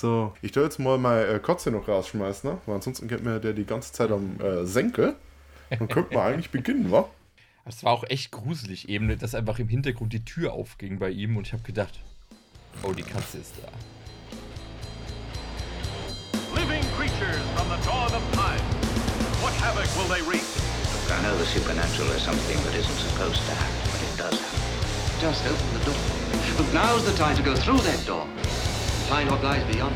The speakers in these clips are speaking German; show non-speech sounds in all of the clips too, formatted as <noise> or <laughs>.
So, ich tue jetzt mal meine äh, Kotze noch rausschmeißen, ne? weil ansonsten geht mir der die ganze Zeit am äh, Senkel. Dann könnte man eigentlich beginnen, wa? Es war auch echt gruselig eben, dass einfach im Hintergrund die Tür aufging bei ihm und ich habe gedacht, oh, die Katze ist da. Living creatures from the dawn of time. What havoc will they wreak? I know the supernatural is something that isn't supposed to happen, but it does happen. Just open the door. But now's the time to go through that door. And Find what lies beyond.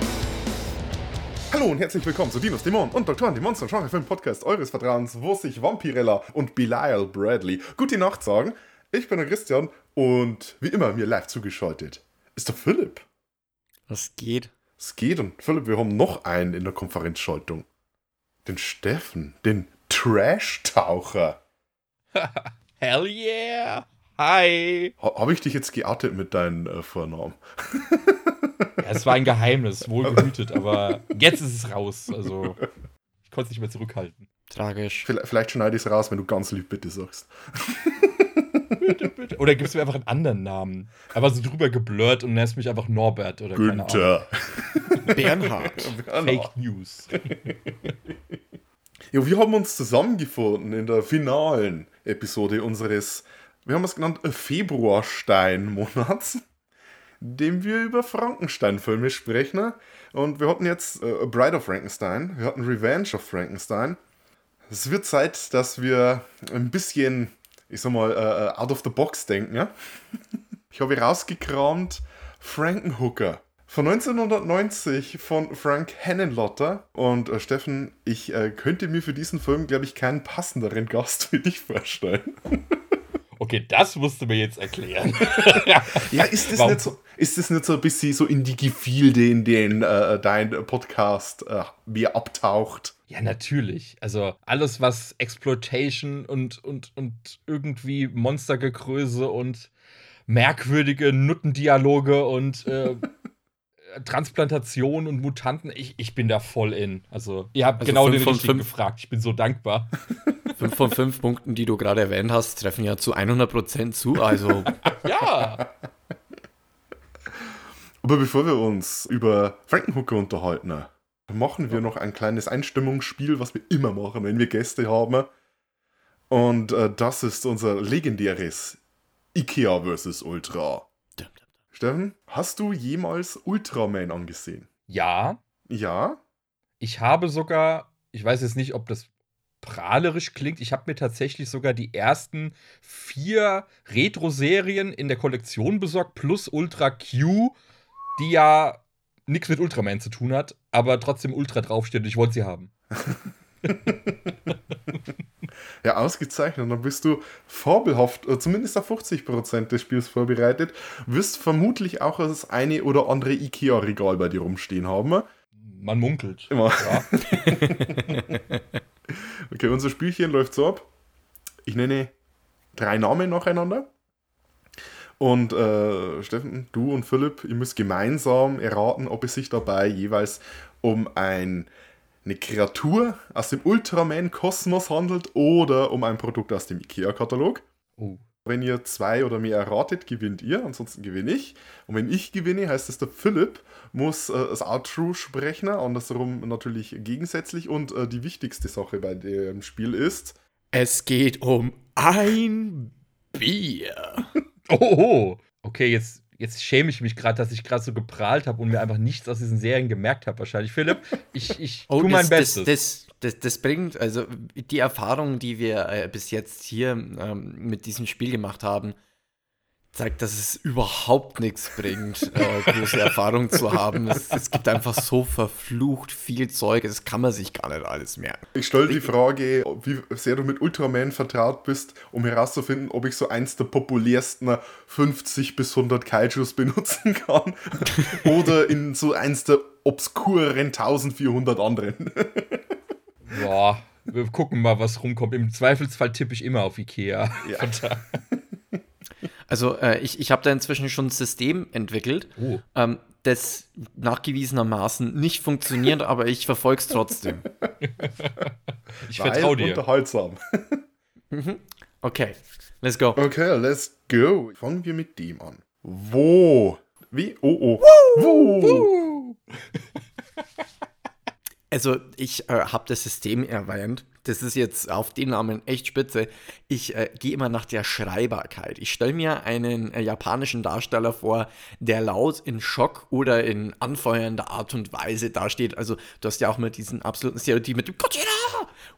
Hallo und herzlich willkommen zu Dinos Dämon und Doktoren, die Monster- und Genre-Film-Podcast eures Vertrauens, wo sich Vampirella und Belial Bradley gute Nacht sagen. Ich bin der Christian und wie immer mir live zugeschaltet ist der Philipp. Was geht? Es geht und Philipp, wir haben noch einen in der Konferenzschaltung. Den Steffen, den Trash-Taucher. <laughs> Hell yeah! Hi! Ha Habe ich dich jetzt geoutet mit deinem äh, Vornamen? <laughs> Ja, es war ein Geheimnis, wohl behütet, aber jetzt ist es raus. Also, ich konnte es nicht mehr zurückhalten. Tragisch. Vielleicht, vielleicht schneide ich es raus, wenn du ganz lieb bitte sagst. Bitte, bitte. Oder gibst du mir einfach einen anderen Namen? Aber so drüber geblurrt und nennst mich einfach Norbert oder keine Ahnung. Günther. <laughs> Bernhard. Fake News. Ja, wir haben uns zusammengefunden in der finalen Episode unseres, wir haben es genannt, Februarstein-Monats, in dem wir über Frankenstein-Filme sprechen. Und wir hatten jetzt äh, Bride of Frankenstein, wir hatten Revenge of Frankenstein. Es wird Zeit, dass wir ein bisschen, ich sag mal, äh, out of the box denken. Ja? <laughs> Ich habe rausgekramt Frankenhooker. Von 1990 von Frank Henenlotter. Und äh, Steffen, ich äh, könnte mir für diesen Film, glaube ich, keinen passenderen Gast für dich vorstellen. <laughs> Okay, das musst du mir jetzt erklären. <laughs> Ja, ist das, Warum? nicht so, ist das nicht so ein bisschen so in die Gefilde, in denen äh, dein Podcast äh, mehr abtaucht? Ja, natürlich. Also alles, was Exploitation und, und, und irgendwie Monstergegröße und merkwürdige Nuttendialoge und äh, <laughs> Transplantation und Mutanten, ich, ich bin da voll in. Also, ihr habt Also genau fünf den von richtigen fünf. gefragt. Ich bin so dankbar. <laughs> Fünf von fünf Punkten, die du gerade erwähnt hast, treffen ja zu 100% zu. Also, <laughs> Ja. Aber bevor wir uns über Frankenhooker unterhalten, machen wir noch ein kleines Einstimmungsspiel, was wir immer machen, wenn wir Gäste haben. Und äh, das ist unser legendäres IKEA vs. Ultra. Steffen, hast du jemals Ultraman angesehen? Ja. Ja? Ich habe sogar, ich weiß jetzt nicht, ob das prahlerisch klingt, ich habe mir tatsächlich sogar die ersten vier Retro-Serien in der Kollektion besorgt, plus Ultra Q, die ja nichts mit Ultraman zu tun hat, aber trotzdem Ultra draufsteht und ich wollte sie haben. <laughs> <laughs> Ja, ausgezeichnet. Dann bist du fabelhaft, äh, zumindest auf 50% des Spiels vorbereitet. Wirst vermutlich auch das eine oder andere IKEA-Regal bei dir rumstehen haben. Man munkelt. Immer. Ja. <laughs> Okay, unser Spielchen läuft so ab. Ich nenne drei Namen nacheinander. Und äh, Steffen, du und Philipp, ihr müsst gemeinsam erraten, ob es sich dabei jeweils um ein, eine Kreatur aus dem Ultraman-Kosmos handelt oder um ein Produkt aus dem IKEA-Katalog. Oh. Wenn ihr zwei oder mehr erratet, gewinnt ihr, ansonsten gewinne ich. Und wenn ich gewinne, heißt es, der Philipp muss äh, das Outro sprechen, andersrum natürlich gegensätzlich. Und äh, die wichtigste Sache bei dem Spiel ist, es geht um ein Bier. <laughs> Oh, oh. Okay, jetzt, jetzt schäme ich mich gerade, dass ich gerade so geprahlt habe und mir einfach nichts aus diesen Serien gemerkt habe, wahrscheinlich. Philipp, ich, ich tu mein Oh, das, Bestes. Das, das, das, das bringt, also die Erfahrung, die wir äh, bis jetzt hier ähm, mit diesem Spiel gemacht haben, zeigt, dass es überhaupt nichts bringt, äh, große Erfahrung zu haben. Es, es gibt einfach so verflucht viel Zeug, das kann man sich gar nicht alles merken. ich stelle die Frage, wie sehr du mit Ultraman vertraut bist, um herauszufinden, ob ich so eins der populärsten 50 bis 100 Kaijus benutzen kann <laughs> oder in so eins der obskureren 1400 anderen. Boah, wir gucken mal, was rumkommt. Im Zweifelsfall tippe ich immer auf Ikea. Ja. Also äh, ich, ich habe da inzwischen schon ein System entwickelt, Oh. ähm, das nachgewiesenermaßen nicht funktioniert, aber ich verfolge es trotzdem. <laughs> Ich vertraue dir. Unterhaltsam. <laughs> Okay, let's go. Okay, let's go. Fangen wir mit dem an. Wo? Wie? Oh, oh. Wo? <laughs> Also, ich äh, habe das System erwähnt. Das ist jetzt auf den Namen echt spitze. Ich äh, gehe immer nach der Schreibbarkeit. Ich stelle mir einen äh, japanischen Darsteller vor, der laut in Schock oder in anfeuernder Art und Weise dasteht. Also, du hast ja auch mal diesen absoluten Stereotyp mit dem Godzilla.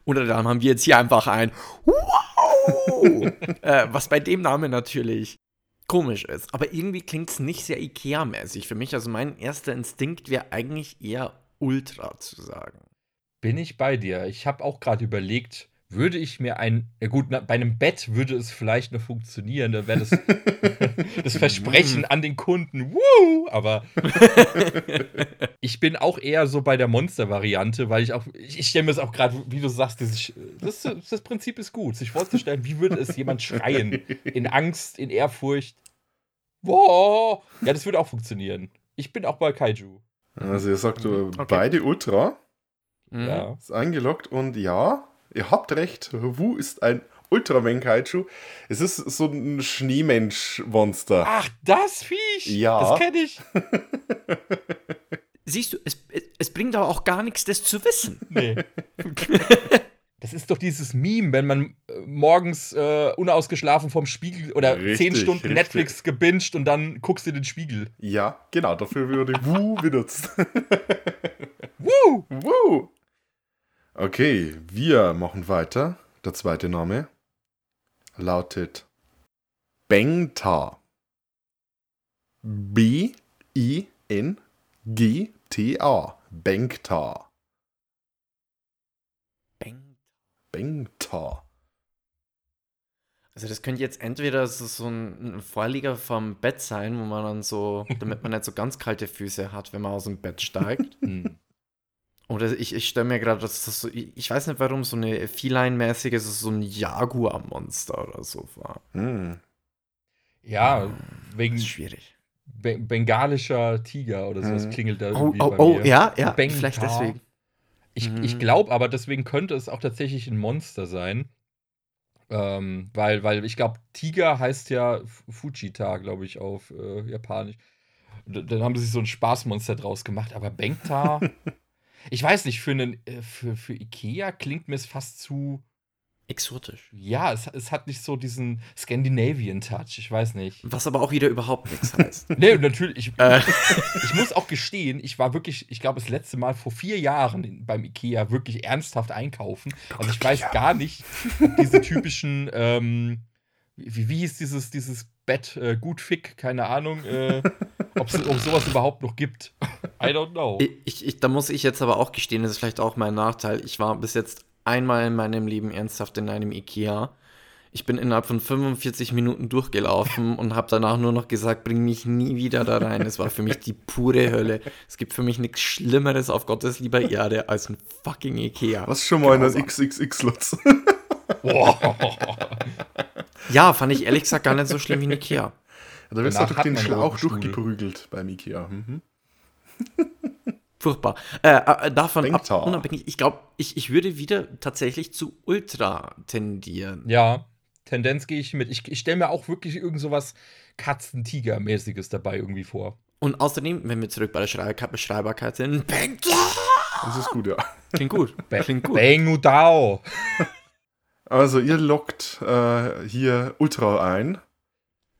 Oder dann haben wir jetzt hier einfach ein Wow! <laughs> äh, was bei dem Namen natürlich komisch ist. Aber irgendwie klingt es nicht sehr Ikea-mäßig für mich. Also, mein erster Instinkt wäre eigentlich eher Ultra zu sagen. Bin ich bei dir. Ich habe auch gerade überlegt, würde ich mir ein, ja gut, na, bei einem Bett würde es vielleicht noch funktionieren, dann wäre das, <laughs> das Versprechen an den Kunden, Woo! aber <laughs> ich bin auch eher so bei der Monster-Variante, weil ich auch, ich, ich stelle mir das auch gerade, wie du sagst, dieses, das, das Prinzip ist gut, sich vorzustellen, wie würde es jemand schreien, in Angst, in Ehrfurcht, wow, ja, das würde auch funktionieren. Ich bin auch bei Kaiju. Also ihr sagt äh, Okay. beide Ultra, Mhm. Ja. ist eingeloggt und ja, ihr habt recht, Wu ist ein Ultraman Kaiju. Es ist so ein Schneemensch-Monster. Ach, das Viech! Ja. Das kenne ich. <laughs> Siehst du, es, es, es bringt aber auch gar nichts, das zu wissen. Nee. <laughs> Das ist doch dieses Meme, wenn man äh, morgens äh, unausgeschlafen vom Spiegel oder Richtig, zehn Stunden richtig. Netflix gebinged und dann guckst du in den Spiegel. Ja, genau, dafür würde Wu benutzt. <laughs> Woo! Wu! Okay, wir machen weiter. Der zweite Name lautet Bengta. B-I-N-G-T-A. Bengta. Bang. Bengta. Also das könnte jetzt entweder so, so ein, Vorlieger vom Bett sein, wo man dann so, <laughs> damit man nicht so ganz kalte Füße hat, wenn man aus dem Bett steigt. <laughs> Hm. Oder ich, ich stelle mir gerade, dass das so, ich, weiß nicht warum, so eine Feline-mäßige, so ein Jaguar-Monster oder so war. Hm. Ja, Das wegen ist schwierig. Be bengalischer Tiger oder sowas Mhm. klingelt da Oh, irgendwie oh, bei oh mir. ja, ja, Bengta. vielleicht deswegen. Ich, Mhm. ich glaube aber, deswegen könnte es auch tatsächlich ein Monster sein. Ähm, weil, weil ich glaube, Tiger heißt ja Fujita, glaube ich, auf äh, Japanisch. D dann haben sie sich so ein Spaßmonster draus gemacht. Aber Bengta, <laughs> ich weiß nicht, für, einen, äh, für, für Ikea klingt mir es fast zu. Exotisch. Ja, es, es hat nicht so diesen Scandinavian-Touch. Ich weiß nicht. Was aber auch wieder überhaupt nichts heißt. <laughs> Nee, natürlich. Ich, Äh. <laughs> ich muss auch gestehen, ich war wirklich, ich glaube, das letzte Mal vor vier Jahren in, beim Ikea wirklich ernsthaft einkaufen. Also ich weiß gar nicht, ob diese typischen, ähm, wie, wie hieß dieses, dieses Bett, äh, gut fick, keine Ahnung, äh, ob es ob sowas überhaupt noch gibt. I don't know. Ich, ich, da muss ich jetzt aber auch gestehen, das ist vielleicht auch mein Nachteil. Ich war bis jetzt einmal in meinem Leben ernsthaft in einem Ikea. Ich bin innerhalb von 45 Minuten durchgelaufen und habe danach nur noch gesagt, bring mich nie wieder da rein. Es war für mich die pure Hölle. Es gibt für mich nichts Schlimmeres auf Gottes lieber Erde als ein fucking Ikea. Was schon mal in Grausam. einen XXX-Lutz. Boah. <laughs> Ja, fand ich ehrlich gesagt gar nicht so schlimm wie ein Ikea. Da wirst du hat den Schlauch durchgeprügelt beim Ikea. Mhm. Furchtbar. Äh, äh, davon ab, unabhängig, ich glaube, ich, ich würde wieder tatsächlich zu Ultra tendieren. ja, Tendenz gehe ich mit. Ich, ich stelle mir auch wirklich irgend sowas Katzen-Tiger-mäßiges dabei irgendwie vor. Und außerdem, wenn wir zurück bei der Schrei Beschreibbarkeit sind, Bengta! Das ist gut, ja. Klingt gut. <laughs> Klingt gut. Bang Udao. Also ihr lockt äh, hier Ultra ein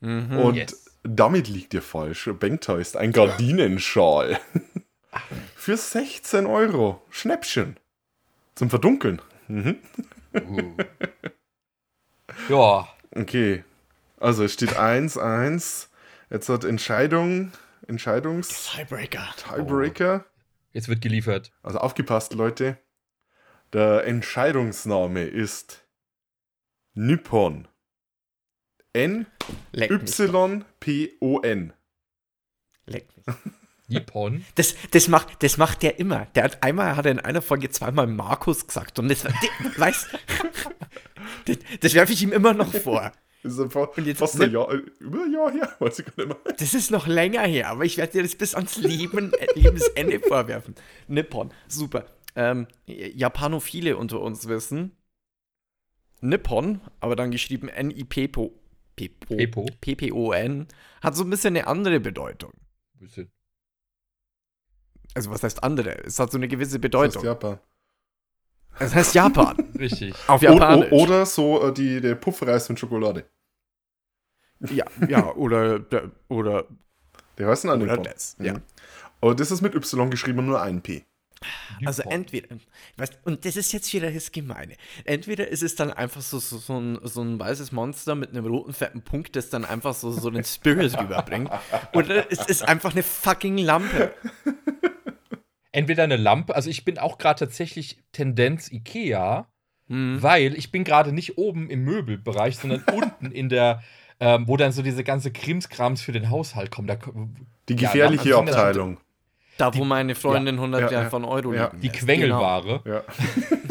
Mhm. und Yes. damit liegt ihr falsch. Bengta ist ein Gardinenschal. Für 16 Euro. Schnäppchen. Zum Verdunkeln. Mhm. Uh. Ja, Okay. Also es steht 1-1. Jetzt hat Entscheidung, Entscheidungs Tiebreaker. Tiebreaker. jetzt wird geliefert. Also aufgepasst, Leute. Der Entscheidungsname ist Nippon. N-Y-P-O-N. Leck mich. Nippon. Das, das, macht, das macht der immer. Der hat einmal, hat er in einer Folge zweimal Markus gesagt. Und das, der, weißt <laughs> das, das werfe ich ihm immer noch vor. Das ist einfach Und jetzt- fast ein Jahr, über ein Jahr her, weiß ich gar nicht mehr. Das ist noch länger her, aber ich werde dir das bis ans Leben, äh, Lebensende vorwerfen. Nippon, super. Ähm, Japanophile unter uns wissen. Nippon, aber dann geschrieben N-I-P-P-O. Pepo. P-P-O-N, hat so ein bisschen eine andere Bedeutung. Bisschen. Also was heißt andere? Es hat so eine gewisse Das Bedeutung. heißt Japan. Es heißt Japan. <laughs> Richtig. Auf Japanisch. o- Oder so äh, die, der Puffreis mit Schokolade. ja, ja, oder, der- oder, Der heißt ein das. Mhm. Ja. Aber das ist mit Y geschrieben und nur ein P. Also entweder, weißt, und das ist jetzt wieder das Gemeine. Entweder ist es dann einfach so, so, so, ein, so ein weißes Monster mit einem roten fetten Punkt, das dann einfach so, so den Spirit <laughs> rüberbringt. Oder es ist einfach eine fucking Lampe. Entweder eine Lampe, also ich bin auch gerade tatsächlich Tendenz Ikea, Hm. weil ich bin gerade nicht oben im Möbelbereich, sondern <laughs> unten in der, ähm, wo dann so diese ganze Krimskrams für den Haushalt kommen. Da, Die Ja, gefährliche sind Abteilung. Da, wo meine Freundin 100 ja, Jahre ja. von Euro Ja. liegen die. Quengelware. Ja. <laughs>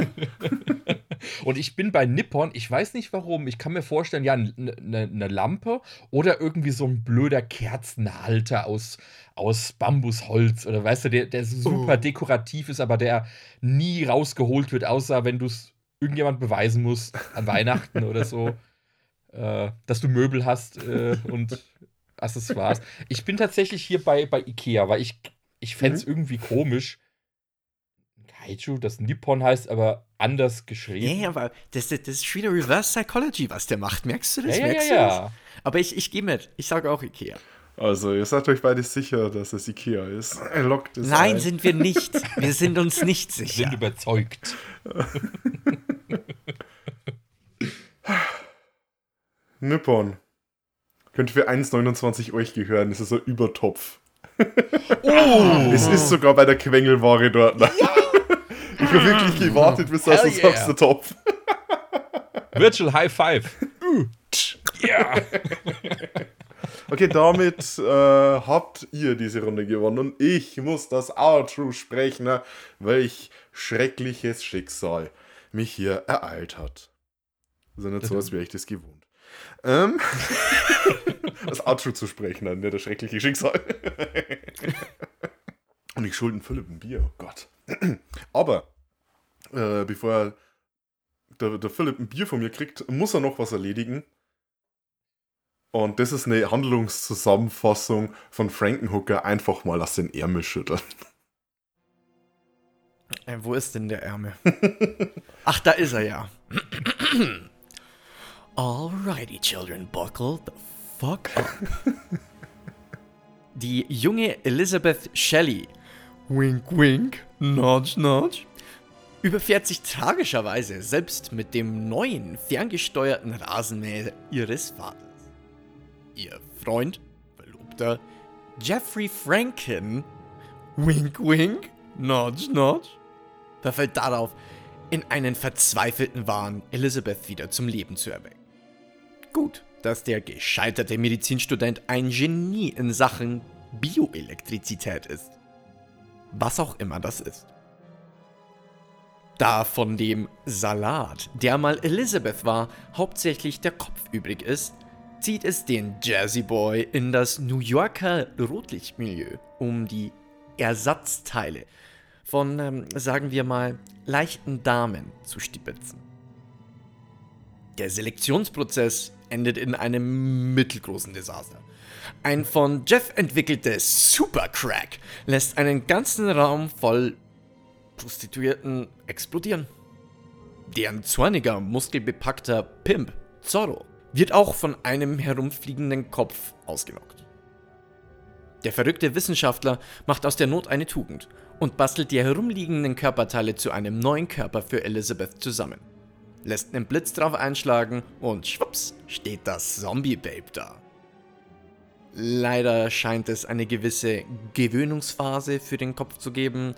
Und ich bin bei Nippon, ich weiß nicht warum, ich kann mir vorstellen, ja, eine ne Lampe oder irgendwie so ein blöder Kerzenhalter aus, aus Bambusholz oder weißt du, der, der super Oh. dekorativ ist, aber der nie rausgeholt wird, außer wenn du es irgendjemand beweisen musst an Weihnachten oder so, <laughs> äh, dass du Möbel hast äh, und Accessoires. Ich bin tatsächlich hier bei, bei Ikea, weil ich, ich fände es irgendwie komisch. Kaiju, das Nippon heißt, aber anders geschrieben. Ja, ja, aber das, das ist wieder Reverse Psychology, was der macht. Merkst du das? Ja, ja, Merkst ja, du ja. das? Aber ich, ich gehe mit. Ich sage auch Ikea. Also, ihr seid euch beide sicher, dass es Ikea ist. Er lockt es Nein, ein. sind wir nicht. Wir sind uns nicht sind sicher. überzeugt. <laughs> Nippon. Könnte für 1,29 euch gehören. Das ist so ein Übertopf. Oh! Es ist sogar bei der Quengelware dort. Ich habe wirklich gewartet, bis das yeah. sagst, der Topf. <laughs> Virtual High Five. Ja. <laughs> Okay, damit äh, habt ihr diese Runde gewonnen und ich muss das Outro sprechen, ne? welch schreckliches Schicksal mich hier ereilt hat. Also nicht so, als wäre ich das gewohnt. Ähm, <laughs> das Outro zu sprechen, dann, ne, das schreckliche Schicksal. und ich schulden Philipp ein Bier, oh Gott. <clears throat> Aber, äh, bevor er, der, der Philipp ein Bier von mir kriegt, muss er noch was erledigen. Und das ist eine Handlungszusammenfassung von Frankenhooker einfach mal aus den Ärmel schütteln. Äh, wo ist denn der Ärmel? <laughs> Ach, da ist er ja. <clears throat> Alrighty, children, buckle the fuck up. <laughs> Die junge Elizabeth Shelley, wink wink, nudge nudge, überfährt sich tragischerweise selbst mit dem neuen ferngesteuerten Rasenmäher ihres Vaters. Ihr Freund, Verlobter, Jeffrey Franken, wink wink, nudge nudge, verfällt darauf, in einen verzweifelten Wahn, Elizabeth wieder zum Leben zu erwecken. Gut, dass der gescheiterte Medizinstudent ein Genie in Sachen Bioelektrizität ist. Was auch immer das ist. Da von dem Salat, der mal Elizabeth war, hauptsächlich der Kopf übrig ist, zieht es den Jazzy Boy in das New Yorker Rotlichtmilieu, um die Ersatzteile von, ähm, sagen wir mal, leichten Damen zu stibitzen. Der Selektionsprozess endet in einem mittelgroßen Desaster. Ein von Jeff entwickeltes Supercrack lässt einen ganzen Raum voll Prostituierten explodieren. Deren zorniger, muskelbepackter Pimp, Zorro, wird auch von einem herumfliegenden Kopf ausgelockt. Der verrückte Wissenschaftler macht aus der Not eine Tugend und bastelt die herumliegenden Körperteile zu einem neuen Körper für Elizabeth zusammen. Lässt einen Blitz drauf einschlagen und schwupps steht das Zombie-Babe da. Leider scheint es eine gewisse Gewöhnungsphase für den Kopf zu geben.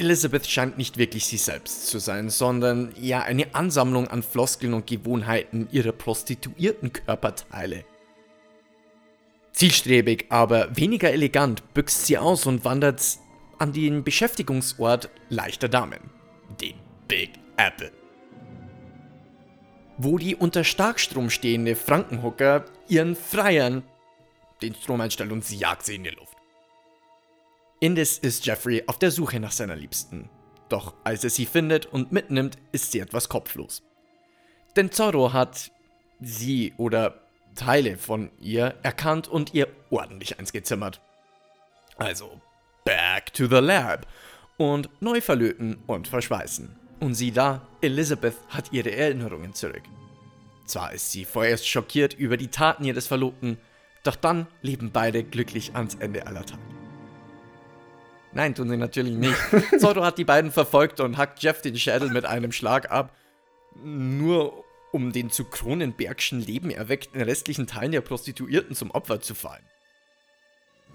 Elizabeth scheint nicht wirklich sie selbst zu sein, sondern ja eine Ansammlung an Floskeln und Gewohnheiten ihrer prostituierten Körperteile. Zielstrebig, aber weniger elegant büxt sie aus und wandert an den Beschäftigungsort leichter Damen, den Big Apple. Wo die unter Starkstrom stehende Frankenhooker ihren Freiern den Strom einstellt und sie jagt sie in die Luft. Indes ist Jeffrey auf der Suche nach seiner Liebsten. Doch als er sie findet und mitnimmt, ist sie etwas kopflos. Denn Zorro hat sie oder Teile von ihr erkannt und ihr ordentlich eins gezimmert. Also back to the lab und neu verlöten und verschweißen. Und sieh da, Elizabeth hat ihre Erinnerungen zurück. Zwar ist sie vorerst schockiert über die Taten ihres Verlobten, doch dann leben beide glücklich ans Ende aller Tage. Nein, tun sie natürlich nicht. Zorro hat die beiden verfolgt und hackt Jeff den Schädel mit einem Schlag ab, nur um den zu Kronenbergschen Leben erweckten restlichen Teilen der Prostituierten zum Opfer zu fallen.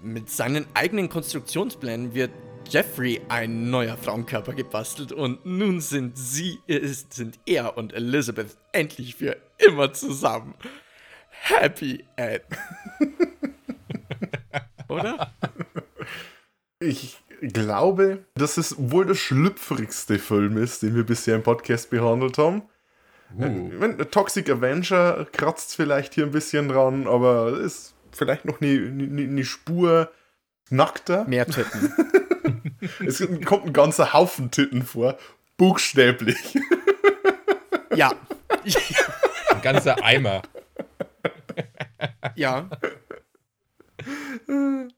Mit seinen eigenen Konstruktionsplänen wird Jeffrey ein neuer Frauenkörper gebastelt und nun sind sie, ist, sind er und Elizabeth endlich für immer zusammen. Happy End. <laughs> Oder? Ich glaube, dass es wohl der schlüpfrigste Film ist, den wir bisher im Podcast behandelt haben. Uh. Mein, Toxic Avenger kratzt vielleicht hier ein bisschen dran, aber ist vielleicht noch eine, eine, eine Spur nackter. Mehr Titten. <laughs> Es kommt ein ganzer Haufen Titten vor. Buchstäblich. <laughs> ja. Ein ganzer Eimer. Ja. <laughs>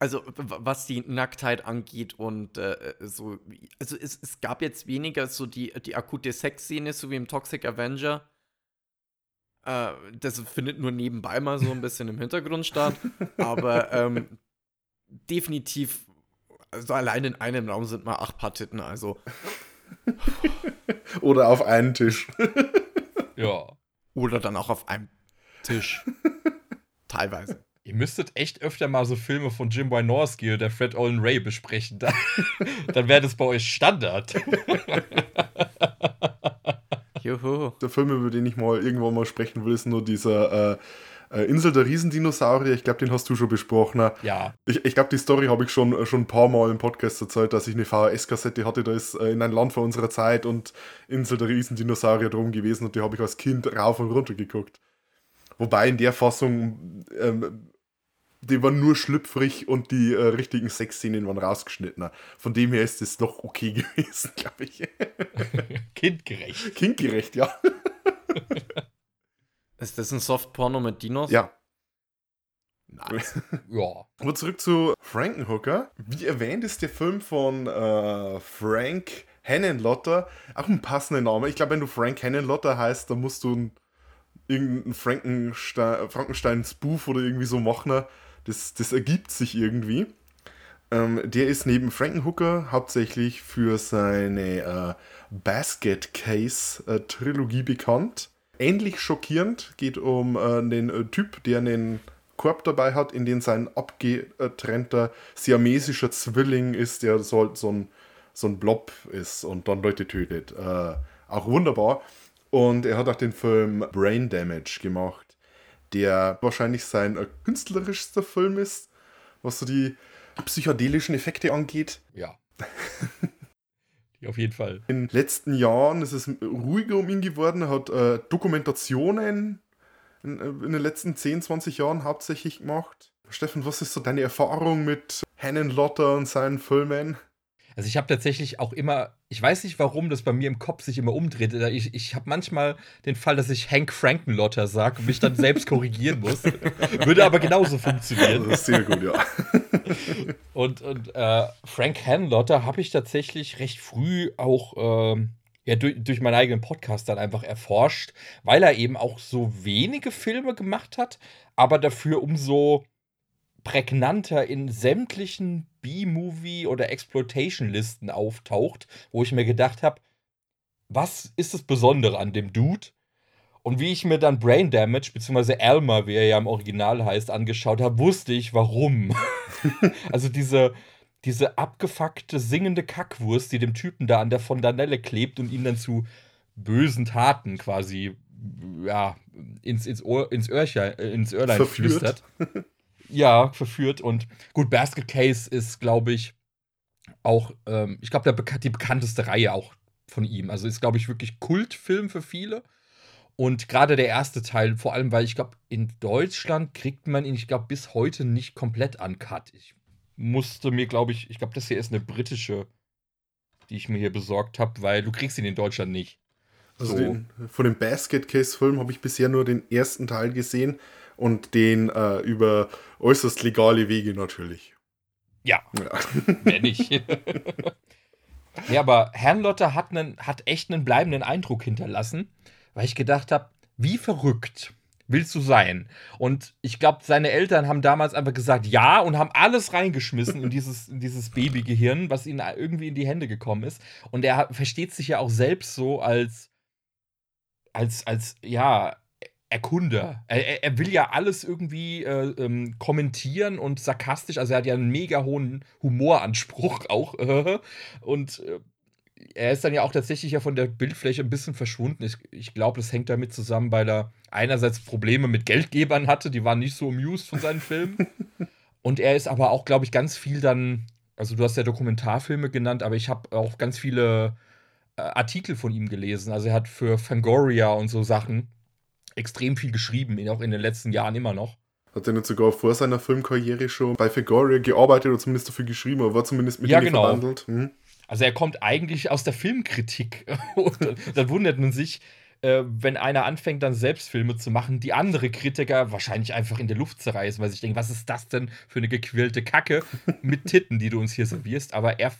Also, was die Nacktheit angeht und äh, so, also es, es gab jetzt weniger so die, die akute Sexszene, so wie im Toxic Avenger. Äh, das findet nur nebenbei mal so ein bisschen im Hintergrund statt. <laughs> Aber ähm, definitiv, also allein in einem Raum sind mal acht Paar Titten, also. <laughs> Oder auf einen Tisch. Ja. Oder dann auch auf einem Tisch. <laughs> Teilweise. Ihr müsstet echt öfter mal so Filme von Jim Wynorski oder Fred Olin Ray besprechen. Dann, <laughs> dann wäre das bei euch Standard. <laughs> Juhu. Der Film, über den ich mal irgendwann mal sprechen will, ist nur dieser äh, äh, Insel der Riesendinosaurier. Ich glaube, den hast du schon besprochen. Ja, Ich, ich glaube, die Story habe ich schon, schon ein paar Mal im Podcast erzählt, dass ich eine VHS-Kassette hatte, da ist äh, in ein Land vor unserer Zeit und Insel der Riesendinosaurier drum gewesen und die habe ich als Kind rauf und runter geguckt. Wobei in der Fassung, ähm, die waren nur schlüpfrig und die äh, richtigen Sexszenen waren rausgeschnitten. Von dem her ist es noch okay <laughs> gewesen, glaube ich. <laughs> kindgerecht. Kindgerecht, ja. <laughs> Ist das ein Softporno mit Dinos? Ja. Nice. Ja. Aber zurück zu Frankenhooker. Wie erwähnt ist der Film von äh, Frank Henenlotter auch ein passender Name. Ich glaube, wenn du Frank Henenlotter heißt, dann musst du ein, irgendeinen Frankenstein, Frankenstein-Spoof oder irgendwie so machen. Das, das ergibt sich irgendwie. Ähm, der ist neben Frankenhooker hauptsächlich für seine äh, Basket Case äh, Trilogie bekannt. Ähnlich schockierend geht um äh, einen äh, Typ, der einen Korb dabei hat, in den sein abgetrennter siamesischer Zwilling ist, der so, so, ein, so ein Blob ist und dann Leute tötet. Äh, auch wunderbar. Und er hat auch den Film Brain Damage gemacht, der wahrscheinlich sein äh, künstlerischster Film ist, was so die psychedelischen Effekte angeht. Ja. Die <laughs> auf jeden Fall. In den letzten Jahren ist es ruhiger um ihn geworden. Er hat äh, Dokumentationen in, äh, in den letzten 10, 20 Jahren hauptsächlich gemacht. Steffen, was ist so deine Erfahrung mit Hennen Lotter und seinen Filmen? Also ich habe tatsächlich auch immer, ich weiß nicht, warum das bei mir im Kopf sich immer umdreht. Ich, ich habe manchmal den Fall, dass ich Hank Frankenlotter sage und mich dann selbst korrigieren muss. <laughs> Würde aber genauso funktionieren. Das ist sehr gut, ja. <laughs> Und, und äh, Frank Hanlotter habe ich tatsächlich recht früh auch ähm, ja, durch, durch meinen eigenen Podcast dann einfach erforscht, weil er eben auch so wenige Filme gemacht hat, aber dafür umso prägnanter in sämtlichen B-Movie- oder Exploitation-Listen auftaucht, wo ich mir gedacht habe, was ist das Besondere an dem Dude? Und wie ich mir dann Brain Damage, beziehungsweise Elmer, wie er ja im Original heißt, angeschaut habe, wusste ich, warum. <laughs> also diese, diese abgefuckte, singende Kackwurst, die dem Typen da an der Fondanelle klebt und ihn dann zu bösen Taten quasi ja, ins, ins, Ohr, ins, Öhrchen, äh, ins Öhrlein Verführt. flüstert. <laughs> ja, verführt. Und gut, Basket Case ist, glaube ich, auch, ähm, ich glaube, der beka die bekannteste Reihe auch von ihm. Also ist, glaube ich, wirklich Kultfilm für viele. Und gerade der erste Teil, vor allem, weil ich glaube, in Deutschland kriegt man ihn, ich glaube, bis heute nicht komplett uncut. Ich musste mir, glaube ich, ich glaube, das hier ist eine britische, die ich mir hier besorgt habe, weil du kriegst ihn in Deutschland nicht. Also So. den, von dem Basket Case Film habe ich bisher nur den ersten Teil gesehen und den äh, über äußerst legale Wege natürlich. Ja, Ja. <laughs> wer nicht. ja, aber Herrnlotter hat, einen, hat echt einen bleibenden Eindruck hinterlassen, weil ich gedacht habe, wie verrückt willst du sein? Und ich glaube, seine Eltern haben damals einfach gesagt ja und haben alles reingeschmissen in dieses, in dieses Babygehirn, was ihnen irgendwie in die Hände gekommen ist. Und er versteht sich ja auch selbst so als, als, als, ja, Erkunder. Er, er- will ja alles irgendwie äh, ähm, kommentieren und sarkastisch. Also er hat ja einen mega hohen Humoranspruch <laughs> auch. Äh, und äh, er ist dann ja auch tatsächlich ja von der Bildfläche ein bisschen verschwunden. Ich, ich glaube, das hängt damit zusammen, weil er einerseits Probleme mit Geldgebern hatte, die waren nicht so amused von seinen Filmen. und er ist aber auch, glaube ich, ganz viel dann, also du hast ja Dokumentarfilme genannt, aber ich habe auch ganz viele äh, Artikel von ihm gelesen. Also er hat für Fangoria und so Sachen extrem viel geschrieben, auch in den letzten Jahren immer noch. Hat er nicht sogar vor seiner Filmkarriere schon bei Fangoria gearbeitet oder zumindest dafür geschrieben, aber war zumindest mit Ja, genau. verwandelt? Hm? Also er kommt eigentlich aus der Filmkritik. <laughs> Und dann- dann wundert man sich, äh, wenn einer anfängt, dann selbst Filme zu machen, die andere Kritiker wahrscheinlich einfach in der Luft zerreißen, weil sie sich denken, was ist das denn für eine gequirlte Kacke mit Titten, die du uns hier servierst? Aber er,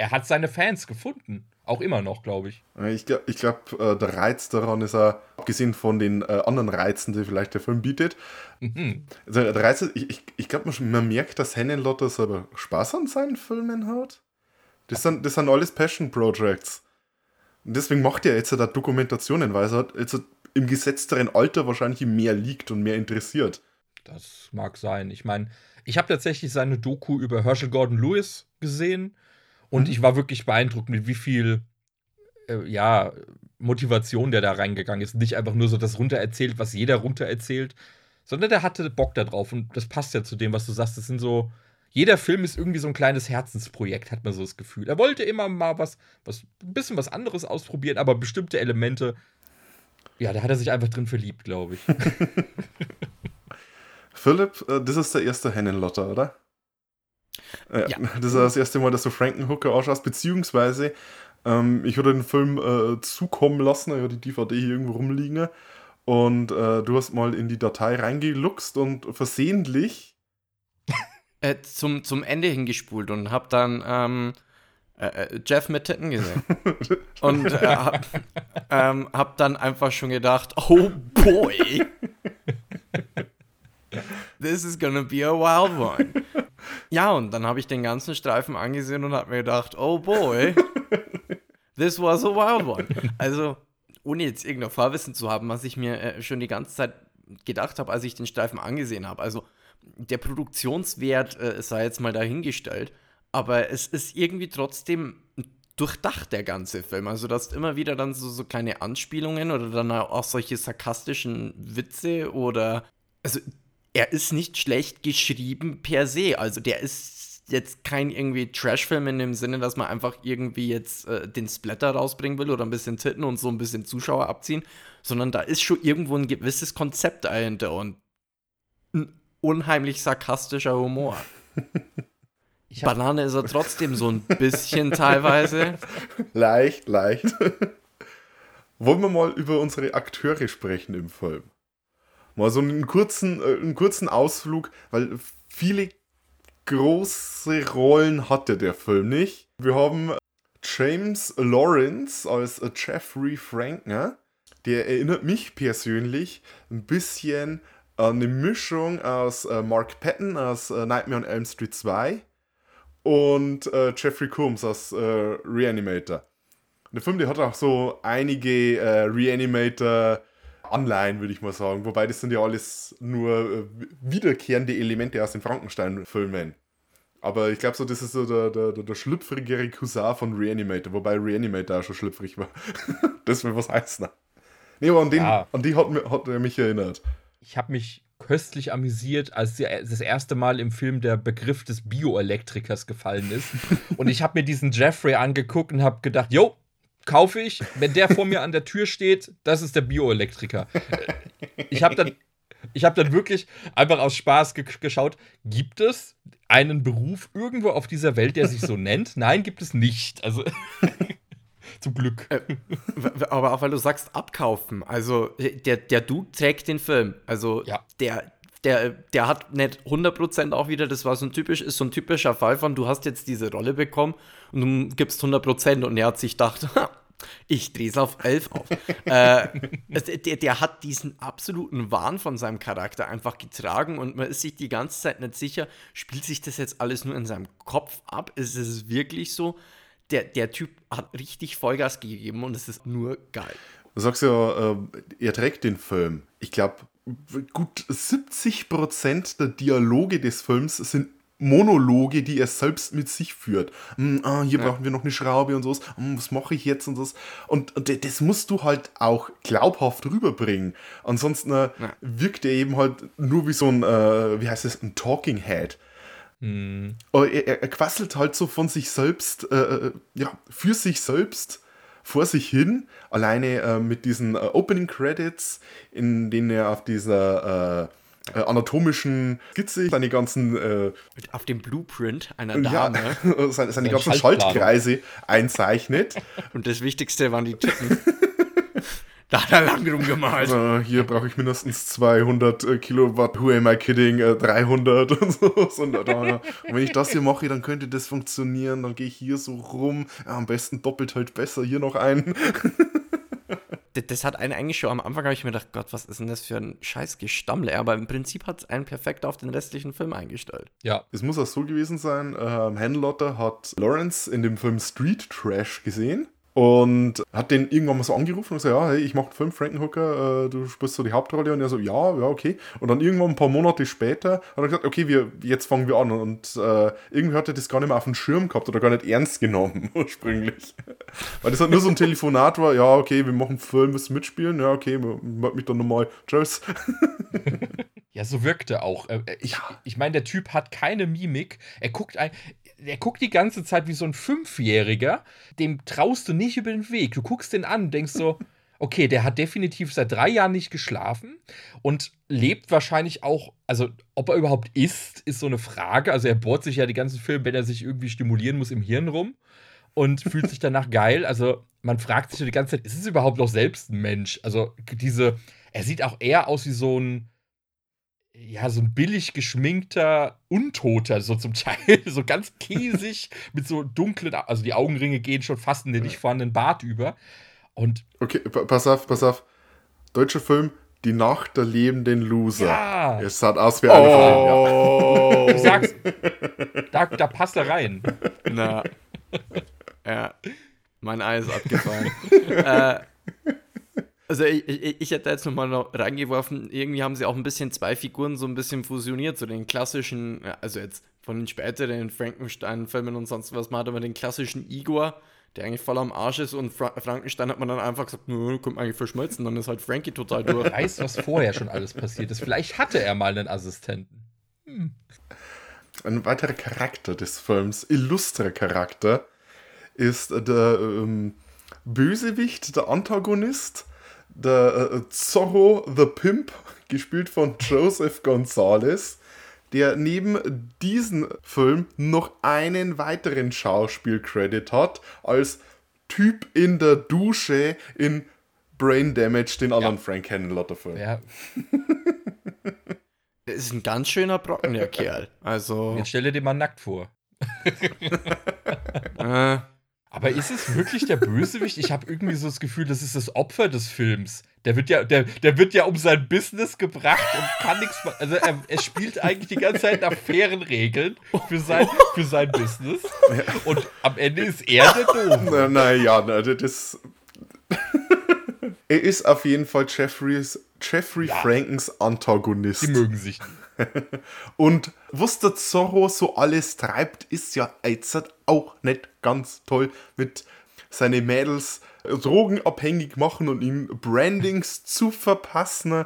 er hat seine Fans gefunden. Auch immer noch, glaube ich. Ich glaube, ich glaub, äh, der Reiz daran ist er, abgesehen von den äh, anderen Reizen, die vielleicht der Film bietet, Mhm. also der Reiz ist, ich, ich, ich glaube, man, merkt, dass Hennenlotter selber Spaß an seinen Filmen hat. Das sind, das sind alles Passion Projects. Und deswegen macht er jetzt da Dokumentationen, weil er jetzt im gesetzteren Alter wahrscheinlich mehr liegt und mehr interessiert. Das mag sein. Ich meine, ich habe tatsächlich seine Doku über Herschel Gordon Lewis gesehen und ich war wirklich beeindruckt, mit wie viel äh, ja, Motivation der da reingegangen ist. Nicht einfach nur so das runtererzählt, was jeder runtererzählt, sondern der hatte Bock da drauf und das passt ja zu dem, was du sagst. Das sind so. Jeder Film ist irgendwie so ein kleines Herzensprojekt, hat man so das Gefühl. Er wollte immer mal was, was, ein bisschen was anderes ausprobieren, aber bestimmte Elemente, ja, da hat er sich einfach drin verliebt, glaube ich. <laughs> <laughs> Philipp, äh, das ist der erste Hennenlotter, oder? Äh, Ja. <laughs> Das ist das erste Mal, dass du Frankenhooker ausschaust, beziehungsweise ähm, ich hatte den Film äh, zukommen lassen, ich hatte die DVD hier irgendwo rumliegen und äh, du hast mal in die Datei reingeluchst und versehentlich <laughs> Äh, zum, zum Ende hingespult und hab dann ähm, äh, äh, Jeff mit Titten gesehen. <laughs> und hab, ähm, hab dann einfach schon gedacht, oh boy. This is gonna be a wild one. <laughs> Ja, und dann habe ich den ganzen Streifen angesehen und hab mir gedacht, oh boy. This was a wild one. Also, ohne jetzt irgendein Vorwissen zu haben, was ich mir äh, schon die ganze Zeit gedacht habe, als ich den Streifen angesehen habe. Also, der Produktionswert äh, sei jetzt mal dahingestellt, aber es ist irgendwie trotzdem durchdacht, der ganze Film. Also, du hast immer wieder dann so, so kleine Anspielungen oder dann auch solche sarkastischen Witze oder. Also, er ist nicht schlecht geschrieben per se. Also, der ist jetzt kein irgendwie Trashfilm in dem Sinne, dass man einfach irgendwie jetzt äh, den Splatter rausbringen will oder ein bisschen Titten und so ein bisschen Zuschauer abziehen, sondern da ist schon irgendwo ein gewisses Konzept dahinter und ein unheimlich sarkastischer Humor. <laughs> Banane ist er trotzdem so ein bisschen <laughs> teilweise. leicht, leicht. Wollen wir mal über unsere Akteure sprechen im Film? Mal so einen kurzen, äh, einen kurzen Ausflug, weil viele große Rollen hatte der Film nicht. Wir haben James Lawrence als äh, Jeffrey Frankner. Der erinnert mich persönlich ein bisschen an eine Mischung aus äh, Mark Patton aus äh, Nightmare on Elm Street 2 und äh, Jeffrey Combs aus äh, Reanimator. Der Film, der hat auch so einige äh, Reanimator-Anleihen, würde ich mal sagen. Wobei das sind ja alles nur äh, wiederkehrende Elemente aus den Frankenstein-Filmen. Aber ich glaube so, das ist so der, der, der, der schlüpfrigere Cousin von Reanimator, wobei Reanimator auch schon schlüpfrig war. <laughs> das will was heißen. Nee, aber an, den, Ja. an die hat, hat er mich erinnert. ich habe mich köstlich amüsiert, als das erste Mal im Film der Begriff des Bioelektrikers gefallen ist. <laughs> Und ich habe mir diesen Jeffrey angeguckt und habe gedacht, jo, kaufe ich. Wenn der vor mir an der Tür steht, das ist der Bioelektriker. Ich habe dann, ich habe dann wirklich einfach aus Spaß ge geschaut, gibt es einen Beruf irgendwo auf dieser Welt, der sich so nennt? Nein, gibt es nicht. Also <laughs> zum Glück. W- Aber auch weil du sagst, abkaufen. Also, der, der Dude trägt den Film. Also, Ja. der der, der hat nicht 100% auch wieder, das war so ein typisch, ist so ein typischer Fall von, du hast jetzt diese Rolle bekommen und du gibst 100% und er hat sich gedacht, <laughs> ich drehe <laughs> es auf 11 auf. äh, der, der hat diesen absoluten Wahn von seinem Charakter einfach getragen und man ist sich die ganze Zeit nicht sicher, spielt sich das jetzt alles nur in seinem Kopf ab? Ist es wirklich so? Der, der Typ hat richtig Vollgas gegeben und es ist nur geil. Du sagst ja, äh, er trägt den Film. Ich glaube, gut 70% der Dialoge des Films sind Monologe, die er selbst mit sich führt. Hm, ah, hier brauchen wir noch eine Schraube und so. Hm, was mache ich jetzt und so. Und, und das musst du halt auch glaubhaft rüberbringen. Ansonsten äh, wirkt er eben halt nur wie so ein, äh, wie heißt es, ein Talking Head. Aber Er, er, er quasselt halt so von sich selbst, äh, ja, für sich selbst vor sich hin, alleine äh, mit diesen äh, Opening Credits, in denen er auf dieser äh, äh, anatomischen Skizze seine ganzen, äh, Auf dem Blueprint einer ja, Dame. <laughs> seine, seine Seine ganzen. Schaltkreise einzeichnet. Und das Wichtigste waren die Titten. <laughs> da hat er lang rumgemalt. Also hier brauche ich mindestens 200 äh, Kilowatt, who am I kidding, äh, 300 <laughs> und so. Und, da, und wenn ich das hier mache, dann könnte das funktionieren. Dann gehe ich hier so rum. Ja, am besten doppelt halt besser. Hier noch einen. <laughs> Das, das hat einen eigentlich schon am Anfang, habe ich mir gedacht, Gott, was ist denn das für ein scheiß Gestammel? Aber im Prinzip hat es einen perfekt auf den restlichen Film eingestellt. Ja. Es muss auch so gewesen sein, ähm, Hanlotter hat Lawrence in dem Film Street Trash gesehen und hat den irgendwann mal so angerufen und gesagt, ja, hey, ich mache einen Film, Frankenhooker, äh, du spielst so die Hauptrolle und er so, ja, ja, okay. Und dann irgendwann ein paar Monate später hat er gesagt, okay, wir, jetzt fangen wir an und äh, irgendwie hat er das gar nicht mehr auf dem Schirm gehabt oder gar nicht ernst genommen <laughs> ursprünglich. Weil das halt nur so ein Telefonat war, ja, okay, wir machen einen Film, du mitspielen? Ja, okay, meld mich dann nochmal, tschüss. <laughs> Ja, so wirkte auch. Äh, Ich, ich meine, der Typ hat keine Mimik. Er guckt ein. Er guckt die ganze Zeit wie so ein Fünfjähriger. Dem traust du nicht über den Weg. Du guckst den an und denkst so, <laughs> okay, der hat definitiv seit drei Jahren nicht geschlafen und lebt wahrscheinlich auch, also ob er überhaupt isst, ist so eine Frage. Also er bohrt sich ja die ganzen Filme, wenn er sich irgendwie stimulieren muss, im Hirn rum und fühlt sich danach <laughs> geil. Also man fragt sich die ganze Zeit, ist es überhaupt noch selbst ein Mensch? Also diese, er sieht auch eher aus wie so ein, ja, so ein billig geschminkter Untoter, so zum <laughs> Teil, so ganz käsig, mit so dunklen, also die Augenringe gehen schon fast in den nicht vorhandenen Bart über. Und Okay, pa- pass auf, pass auf. Deutscher Film, Die Nacht der lebenden Loser. Ja. Es sah aus wie eine Film, Oh. ich sag's, da, da passt er rein. Na. Ja. Mein Ei ist abgefallen. <laughs> äh, also ich, ich, ich hätte jetzt nochmal noch reingeworfen, irgendwie haben sie auch ein bisschen zwei Figuren so ein bisschen fusioniert, so den klassischen, also jetzt von den späteren Frankenstein-Filmen und sonst was, man hat aber den klassischen Igor, der eigentlich voll am Arsch ist und Fra Frankenstein hat man dann einfach gesagt, nö, kommt eigentlich verschmolzen, dann ist halt Frankie total durch. Wer weiß, was vorher schon alles passiert ist. Vielleicht hatte er mal einen Assistenten. Ein weiterer Charakter des Films, illustrer Charakter, ist der ähm, Bösewicht, der Antagonist, der äh, Zorro the Pimp, <laughs> gespielt von Joseph Gonzalez, der neben diesem Film noch einen weiteren Schauspielcredit hat, als Typ in der Dusche in Brain Damage, den anderen Frank Henlotter-Film. Ja, Der <laughs> ist ein ganz schöner Brocken, der Kerl. Also, jetzt stell dir den mal nackt vor. <laughs> äh, Aber ist es wirklich der Bösewicht? Ich habe irgendwie so das Gefühl, das ist das Opfer des Films. Der wird ja, der, der wird ja um sein Business gebracht und kann nichts. Also er, er spielt eigentlich die ganze Zeit nach fairen Regeln für sein, für sein Business. Und am Ende ist er der Doof. Na, na ja, na, das. <laughs> er ist auf jeden Fall Jeffreys, Jeffrey Ja. Frankens Antagonist. Die mögen sich. nicht. <laughs> Und was der Zorro so alles treibt, ist ja jetzt auch nicht ganz toll mit seine Mädels drogenabhängig machen und ihm Brandings zu verpassen.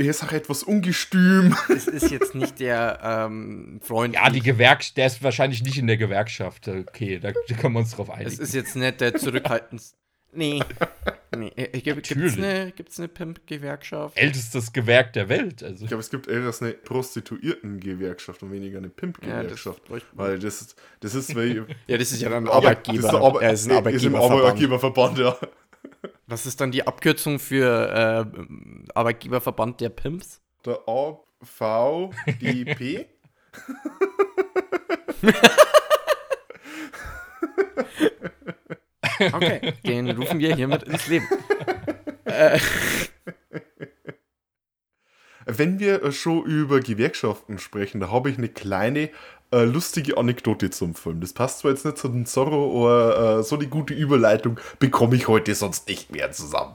Er ist auch etwas ungestüm. <laughs> es ist jetzt nicht der ähm, Freund. Ja, die Gewerkschaft, der ist wahrscheinlich nicht in der Gewerkschaft. Okay, da, da können wir uns drauf Es einigen. ist jetzt nicht der <laughs> zurückhaltendste. Nee. <laughs> nee. Äh, Gibt es Natürlich. eine, gibt's eine Pimp-Gewerkschaft? Ältestes Gewerk der Welt. Also. Ich glaube, es gibt eher eine Prostituierten-Gewerkschaft und weniger eine Ja, Pimp-Gewerkschaft. man. Weil das, ist- das ist, weil <laughs> Ja, das ist ja dann ein Arbeitgeber. das ist Arbe- er ist ein Ist im Arbeitgeberverband. Ja. Was ist dann die Abkürzung für äh, Arbeitgeberverband der Pimps? Der Ar VDP. <laughs> Okay, <laughs> den rufen wir hiermit ins Leben. <laughs> Äh, Wenn wir äh, schon über Gewerkschaften sprechen, da habe ich eine kleine äh, lustige Anekdote zum Film. Das passt zwar jetzt nicht zu den Zorro, aber äh, so die gute Überleitung bekomme ich heute sonst nicht mehr zusammen.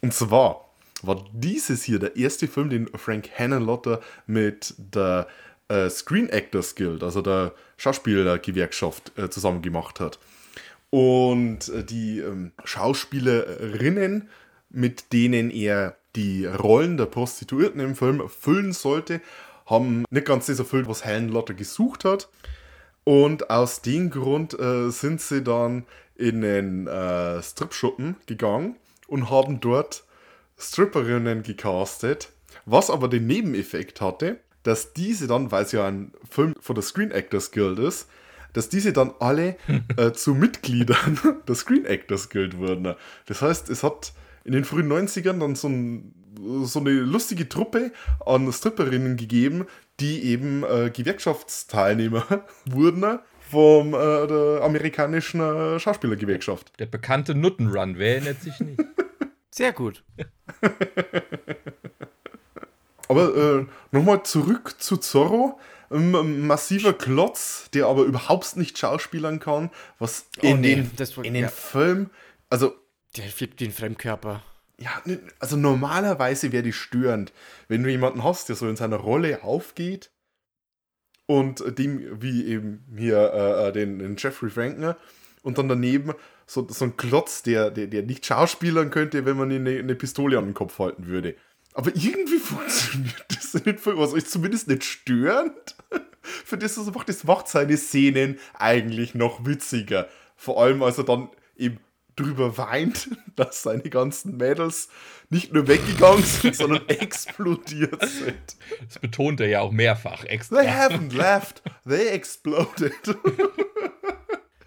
Und zwar war dieses hier der erste Film, den Frank Hannenlotter mit der äh, Screen Actors Guild, also der Schauspielergewerkschaft, äh, zusammen gemacht hat. Und äh, die ähm, Schauspielerinnen, mit denen er die Rollen der Prostituierten im Film erfüllen sollte, haben nicht ganz das erfüllt, was Helen Lotter gesucht hat. Und aus dem Grund äh, sind sie dann in den äh, Stripschuppen gegangen und haben dort Stripperinnen gecastet, was aber den Nebeneffekt hatte, dass diese dann, weil es ja ein Film von der Screen Actors Guild ist, dass diese dann alle <laughs> äh, zu Mitgliedern <laughs> der Screen Actors Guild wurden. Das heißt, es hat in den frühen 90ern dann so, ein, so eine lustige Truppe an Stripperinnen gegeben, die eben äh, Gewerkschaftsteilnehmer <laughs> wurden vom äh, der amerikanischen äh, Schauspielergewerkschaft. Der bekannte Nuttenrun, wer erinnert sich nicht? sehr gut. Aber äh, nochmal zurück zu Zorro. Ein massiver Klotz, der aber überhaupt nicht schauspielern kann, was in, nee, den, war- in den ja. Film, also Der fliegt den Fremdkörper. ja, also normalerweise wäre die störend, wenn du jemanden hast, der so in seiner Rolle aufgeht und dem, wie eben hier äh, äh, den, den Jeffrey Frankner und dann daneben so, so ein Klotz, der, der, der nicht schauspielern könnte, wenn man ihm eine, eine Pistole an den Kopf halten würde. Aber irgendwie <laughs> funktioniert das nicht für was, ist zumindest nicht störend. Für das, er macht, das macht seine Szenen eigentlich noch witziger. Vor allem, als er dann eben drüber weint, <laughs> dass seine ganzen Mädels nicht nur weggegangen sind, <laughs> sondern explodiert sind. Das betont er ja auch mehrfach extra. They haven't left, they exploded.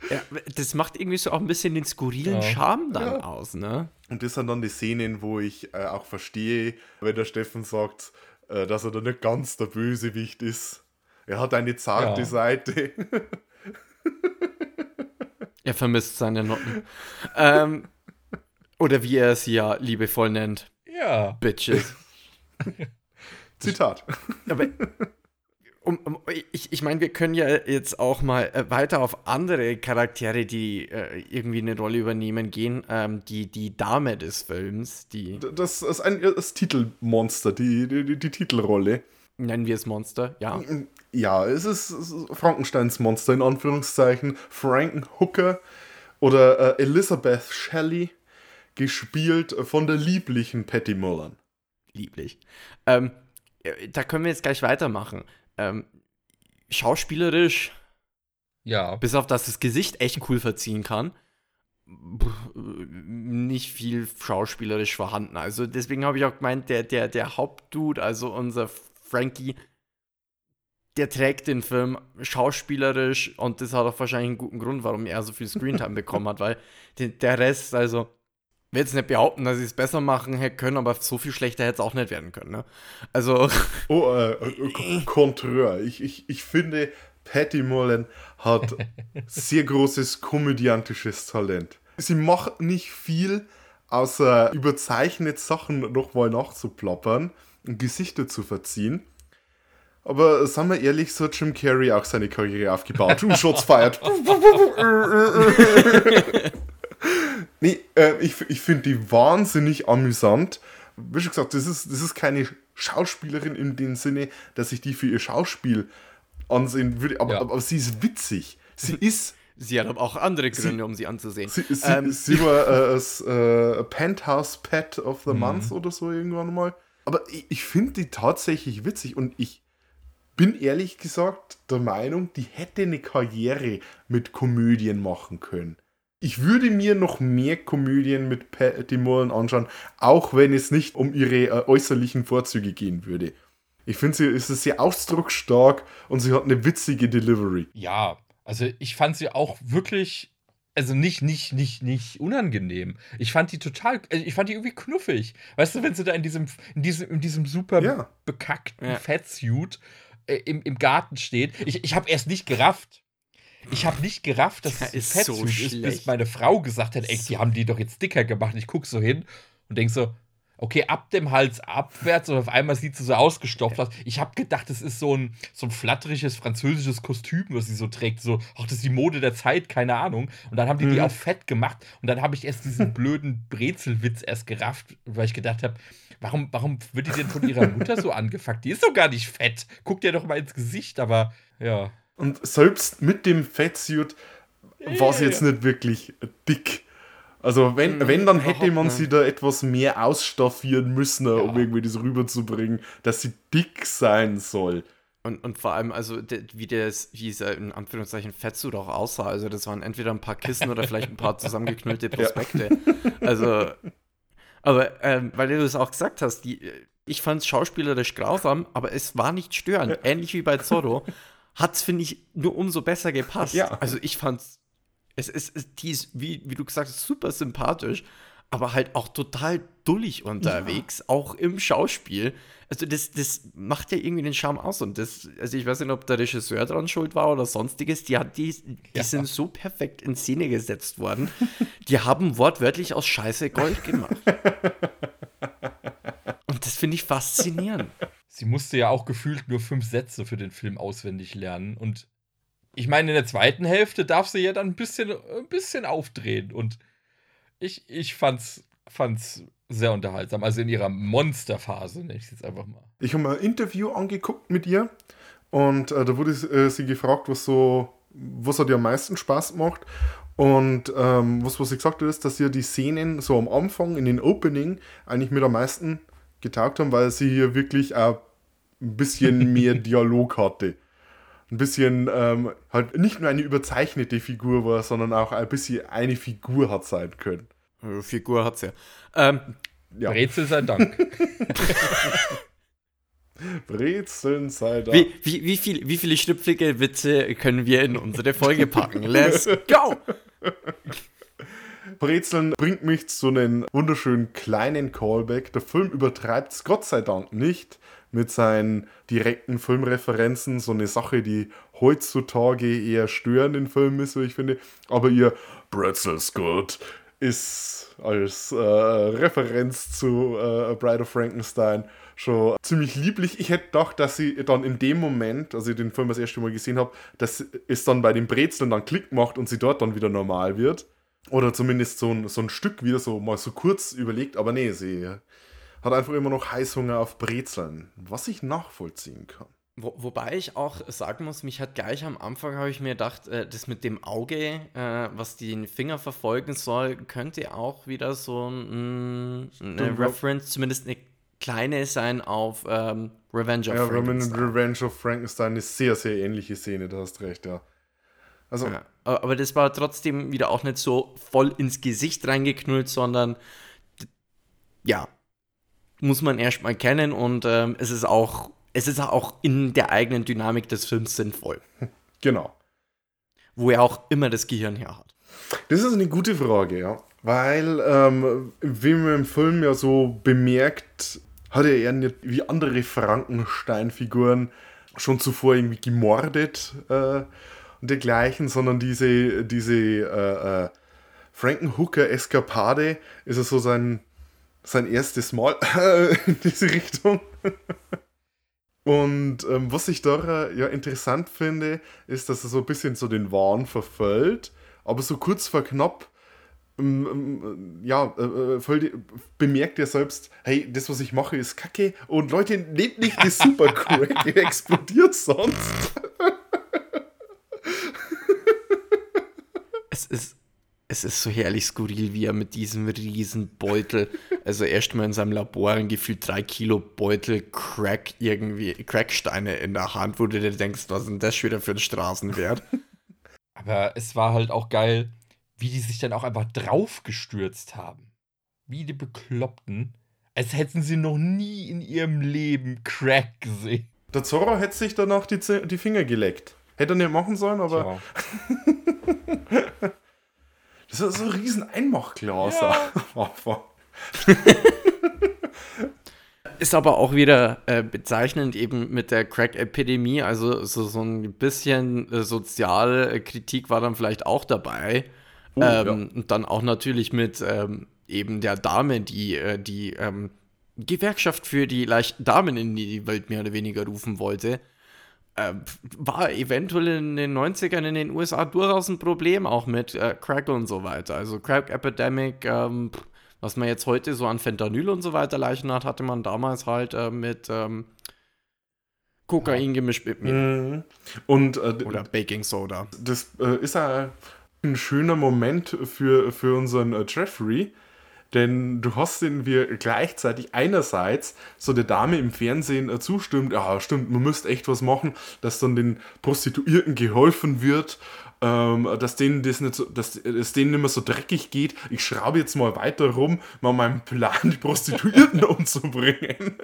Ja, das macht irgendwie so auch ein bisschen den skurrilen Ja. Charme dann aus, ne? Und das sind dann die Szenen, wo ich äh, auch verstehe, wenn der Steffen sagt, äh, dass er da nicht ganz der Bösewicht ist. Er hat eine zarte Ja. Seite. <laughs> Er vermisst seine Noten. ähm, oder wie er sie ja liebevoll nennt, Ja. Bitches. <laughs> Zitat. Aber um, um, ich, ich meine, wir können ja jetzt auch mal äh, weiter auf andere Charaktere, die äh, irgendwie eine Rolle übernehmen, gehen. Ähm, die, die Dame des Films, die Das ist ein das Titelmonster, die, die, die, die Titelrolle. nennen wir es Monster, ja. Ja, es ist, es ist Frankensteins Monster in Anführungszeichen. Frankenhooker oder äh, Elizabeth Shelley, gespielt von der lieblichen Patty Mullen. lieblich. Ähm, äh, da können wir jetzt gleich weitermachen. Ähm, schauspielerisch, Ja. bis auf dass das Gesicht echt cool verziehen kann, nicht viel schauspielerisch vorhanden. Also deswegen habe ich auch gemeint, der, der, der Hauptdude, also unser Frankie, der trägt den Film schauspielerisch und das hat auch wahrscheinlich einen guten Grund, warum er so viel <laughs> Screentime bekommen hat, weil der Rest, also, will jetzt nicht behaupten, dass sie es besser machen hätte können, aber so viel schlechter hätte es auch nicht werden können. Ne? Also, <laughs> Oh, äh, äh, Kontreur. Ich, ich, ich finde, Patty Mullen hat <laughs> sehr großes komödiantisches Talent. Sie macht nicht viel, außer überzeichnet Sachen nochmal nachzuplappern und Gesichter zu verziehen. Aber sagen wir ehrlich, so hat Jim Carrey auch seine Karriere aufgebaut. Uh, <laughs> Shots feiert. Nee, äh, ich, ich finde die wahnsinnig amüsant. Wie schon gesagt, das ist, das ist keine Schauspielerin in dem Sinne, dass ich die für ihr Schauspiel ansehen würde, aber, Ja. aber, sie ist witzig. Sie ist, sie hat aber auch andere Gründe, um sie anzusehen. sie, sie, Ähm, sie war äh, das äh, Penthouse Pet of Mhm. the Month oder so irgendwann mal. Aber ich, ich finde die tatsächlich witzig und ich bin ehrlich gesagt der Meinung, die hätte eine Karriere mit Komödien machen können. Ich würde mir noch mehr Komödien mit Patty Mullen anschauen, auch wenn es nicht um ihre äh, äußerlichen Vorzüge gehen würde. Ich finde, sie ist sehr ausdrucksstark und sie hat eine witzige Delivery. Ja, also ich fand sie auch wirklich also nicht, nicht, nicht, nicht unangenehm. Ich fand die total, also ich fand die irgendwie knuffig. Weißt du, wenn sie da in diesem, in diesem, in diesem super Ja. bekackten Ja. Fettsuit äh, im, im Garten steht. Ich, ich habe erst nicht gerafft. Ich habe nicht gerafft, dass es ist so Fettsuit ist, bis meine Frau gesagt hat, ey, die haben die doch jetzt dicker gemacht. Ich guck so hin und denk so, okay, ab dem Hals abwärts und auf einmal sieht sie so ausgestopft aus. Ich habe gedacht, das ist so ein, so ein flatteriges französisches Kostüm, was sie so trägt. So, ach, das ist die Mode der Zeit, keine Ahnung. Und dann haben die die auf fett gemacht und dann habe ich erst diesen <laughs> blöden Brezelwitz erst gerafft, weil ich gedacht habe, warum, warum wird die denn von ihrer Mutter so <laughs> angefuckt? Die ist doch gar nicht fett. Guckt ihr doch mal ins Gesicht, aber ja. Und selbst mit dem Fettsuit war sie Ja, jetzt nicht wirklich dick. Also wenn, wenn dann hätte man sie da etwas mehr ausstaffieren müssen, um irgendwie das rüberzubringen, dass sie dick sein soll. Und, und vor allem, also wie das, wie dieser in Anführungszeichen Fettsuit auch aussah. Also das waren entweder ein paar Kissen oder vielleicht ein paar <laughs> zusammengeknüllte Prospekte. Also, aber ähm, weil du es auch gesagt hast, die, äh, ich fand es schauspielerisch grausam, aber es war nicht störend. Ähnlich wie bei Zorro <laughs> hat es, finde ich, nur umso besser gepasst. Ja. Also ich fand es ist, es, die ist, wie, wie du gesagt hast, super sympathisch, aber halt auch total dullig unterwegs, auch im Schauspiel. Also das, das macht ja irgendwie den Charme aus und das, also ich weiß nicht, ob der Regisseur dran schuld war oder sonstiges, die, hat die, die Ja. sind so perfekt in Szene gesetzt worden, die haben wortwörtlich aus Scheiße Gold gemacht. <laughs> Und das finde ich faszinierend. Sie musste ja auch gefühlt nur fünf Sätze für den Film auswendig lernen. Und ich meine, in der zweiten Hälfte darf sie ja dann ein bisschen, ein bisschen aufdrehen. Und ich, ich fand's, fand's sehr unterhaltsam. Also in ihrer Monsterphase, nenne ich es jetzt einfach mal. Ich habe mir ein Interview angeguckt mit ihr und äh, da wurde äh, sie gefragt, was so, was hat ihr am meisten Spaß gemacht. Und ähm, was, was sie gesagt hat, ist, dass ihr die Szenen so am Anfang in den Opening eigentlich mit am meisten getaugt haben, weil sie hier wirklich auch ein bisschen <laughs> mehr Dialog hatte. Ein bisschen halt halt nicht nur eine überzeichnete Figur war, sondern auch ein bisschen eine Figur hat sein können. Äh, Figur hat's ja. Ähm, Ja, Brezel sei Dank. <laughs> Brezeln sei da. wie, wie, wie, viel, wie viele schnüpflige Witze können wir in unsere Folge packen? Let's go! <laughs> Brezeln bringt mich zu einem wunderschönen kleinen Callback. Der Film übertreibt es Gott sei Dank nicht mit seinen direkten Filmreferenzen. So eine Sache, die heutzutage eher störend in Filmen ist, wie ich finde. Aber ihr Brezel's good ist als äh, Referenz zu äh, Bride of Frankenstein schon ziemlich lieblich. Ich hätte gedacht, dass sie dann in dem Moment, als ich den Film das erste Mal gesehen habe, dass es dann bei den Brezeln dann Klick macht und sie dort dann wieder normal wird. Oder zumindest so ein, so ein Stück wieder so mal so kurz überlegt, aber nee, sie hat einfach immer noch Heißhunger auf Brezeln, was ich nachvollziehen kann. Wo, wobei ich auch sagen muss, mich hat gleich am Anfang, habe ich mir gedacht, äh, das mit dem Auge, äh, was den Finger verfolgen soll, könnte auch wieder so ein, eine Stimmt. Reference, zumindest eine kleine sein auf ähm, Revenge of Ja, Frankenstein. Revenge of Frankenstein ist sehr, sehr ähnliche Szene, da hast recht, ja. Also, Ja, aber das war trotzdem wieder auch nicht so voll ins Gesicht reingeknüllt, sondern ja, muss man erstmal kennen und ähm, es ist auch, es ist auch in der eigenen Dynamik des Films sinnvoll, <laughs> genau. wo er auch immer das Gehirn her hat. Das ist eine gute Frage, ja. Weil, ähm, wie man im Film ja so bemerkt, hat er ja nicht wie andere Frankenstein-Figuren schon zuvor irgendwie gemordet äh, und dergleichen, sondern diese, diese äh, äh, Frankenhooker-Eskapade ist ja so sein, sein erstes Mal <laughs> in diese Richtung. Und ähm, was ich da ja interessant finde, ist, dass er so ein bisschen so den Wahn verfällt, aber so kurz vor knapp ähm, ähm, ja, äh, äh, voll die, bemerkt er selbst, hey, das, was ich mache, ist kacke und Leute, nehmt nicht die <laughs> Supercrack, ihr explodiert sonst. Es ist, es ist so herrlich skurril, wie er mit diesem riesen Beutel, <laughs> also erstmal in seinem Labor ein gefühlt drei Kilo Beutel Crack irgendwie, Cracksteine in der Hand, wo du dir denkst, was ist denn das schon wieder für ein Straßenwert? <laughs> Aber es war halt auch geil, wie die sich dann auch einfach draufgestürzt haben. Wie die Bekloppten. Als hätten sie noch nie in ihrem Leben Crack gesehen. Der Zorro hätte sich danach die, Z- die Finger geleckt. Hätte er nicht machen sollen, aber. <laughs> Das ist so ein riesen Einmachglas Anfang. <laughs> Ist aber auch wieder äh, bezeichnend eben mit der Crack-Epidemie. Also so, so ein bisschen äh, Sozialkritik war dann vielleicht auch dabei. Oh, ähm, Und dann auch natürlich mit ähm, eben der Dame, die äh, die ähm, Gewerkschaft für die leichten Damen in die Welt mehr oder weniger rufen wollte. Ähm, war eventuell in den 90ern in den USA durchaus ein Problem, auch mit äh, Crack und so weiter. Also Crack Epidemic, ähm, was man jetzt heute so an Fentanyl und so weiter leichen hat, hatte man damals halt äh, mit ähm, Kokain gemischt mit Mhm. Und äh, oder Baking Soda. das äh, ist ein, ein schöner Moment für, für unseren äh, Jeffrey, denn du hast den wir gleichzeitig einerseits so der Dame im Fernsehen äh, zustimmt, ja stimmt, man müsste echt was machen, dass dann den Prostituierten geholfen wird, ähm, dass denen das nicht so, dass es denen nicht mehr so dreckig geht. Ich schraube jetzt mal weiter rum, mal meinen Plan, die Prostituierten <laughs> umzubringen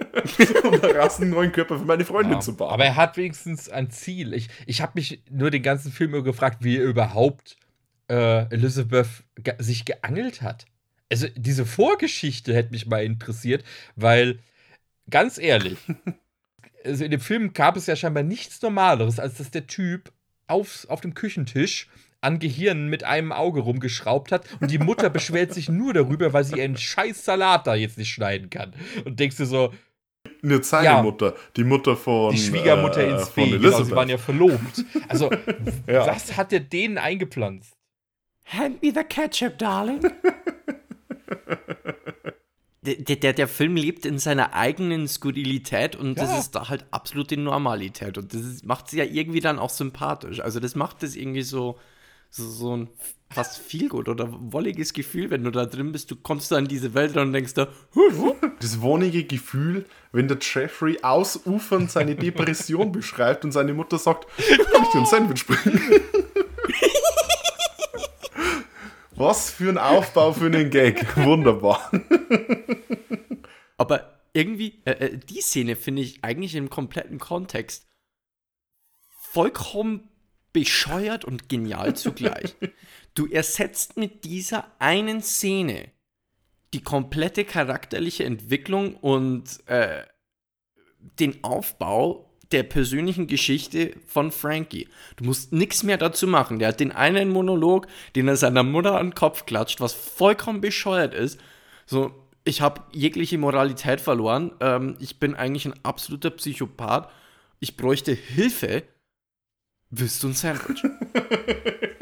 und daraus <laughs> einen neuen Körper für meine Freundin Ja, zu bauen. aber er hat wenigstens ein Ziel. Ich, ich habe mich nur den ganzen Film über gefragt, wie er überhaupt äh, Elizabeth sich geangelt hat. Also diese Vorgeschichte hätte mich mal interessiert, weil ganz ehrlich, <laughs> also in dem Film gab es ja scheinbar nichts Normaleres, als dass der Typ auf, auf dem Küchentisch an Gehirn mit einem Auge rumgeschraubt hat und die Mutter beschwert sich nur darüber, weil sie ihren scheiß Salat da jetzt nicht schneiden kann. Und denkst du so, Nicht seine Ja. Mutter, die Mutter von die Schwiegermutter äh, ins von Fee. Genau, sie waren ja verlobt. Also, <laughs> Ja. was hat der denen eingepflanzt? Hand me the ketchup, darling. <laughs> <laughs> Der, der, der Film lebt in seiner eigenen Skurrilität und das Ja. ist da halt absolute Normalität. Und das macht sie ja irgendwie dann auch sympathisch. Also, das macht es irgendwie so, so, so ein fast feelgood oder wolliges Gefühl, wenn du da drin bist. Du kommst da in diese Welt und denkst da, das wonnige Gefühl, wenn der Jeffrey ausufernd seine Depression <laughs> beschreibt und seine Mutter sagt, kann ich dir ein Sandwich bringen? Was für ein Aufbau für einen Gag. Wunderbar. Aber irgendwie, äh, äh, die Szene finde ich eigentlich im kompletten Kontext vollkommen bescheuert und genial zugleich. du ersetzt mit dieser einen Szene die komplette charakterliche Entwicklung und äh, den Aufbau der persönlichen Geschichte von Frankie. Du musst nichts mehr dazu machen. Der hat den einen Monolog, den er seiner Mutter an den Kopf klatscht, was vollkommen bescheuert ist. So, ich habe jegliche Moralität verloren. Ähm, ich bin eigentlich ein absoluter Psychopath. Ich bräuchte Hilfe. Willst du ein Sandwich? <laughs>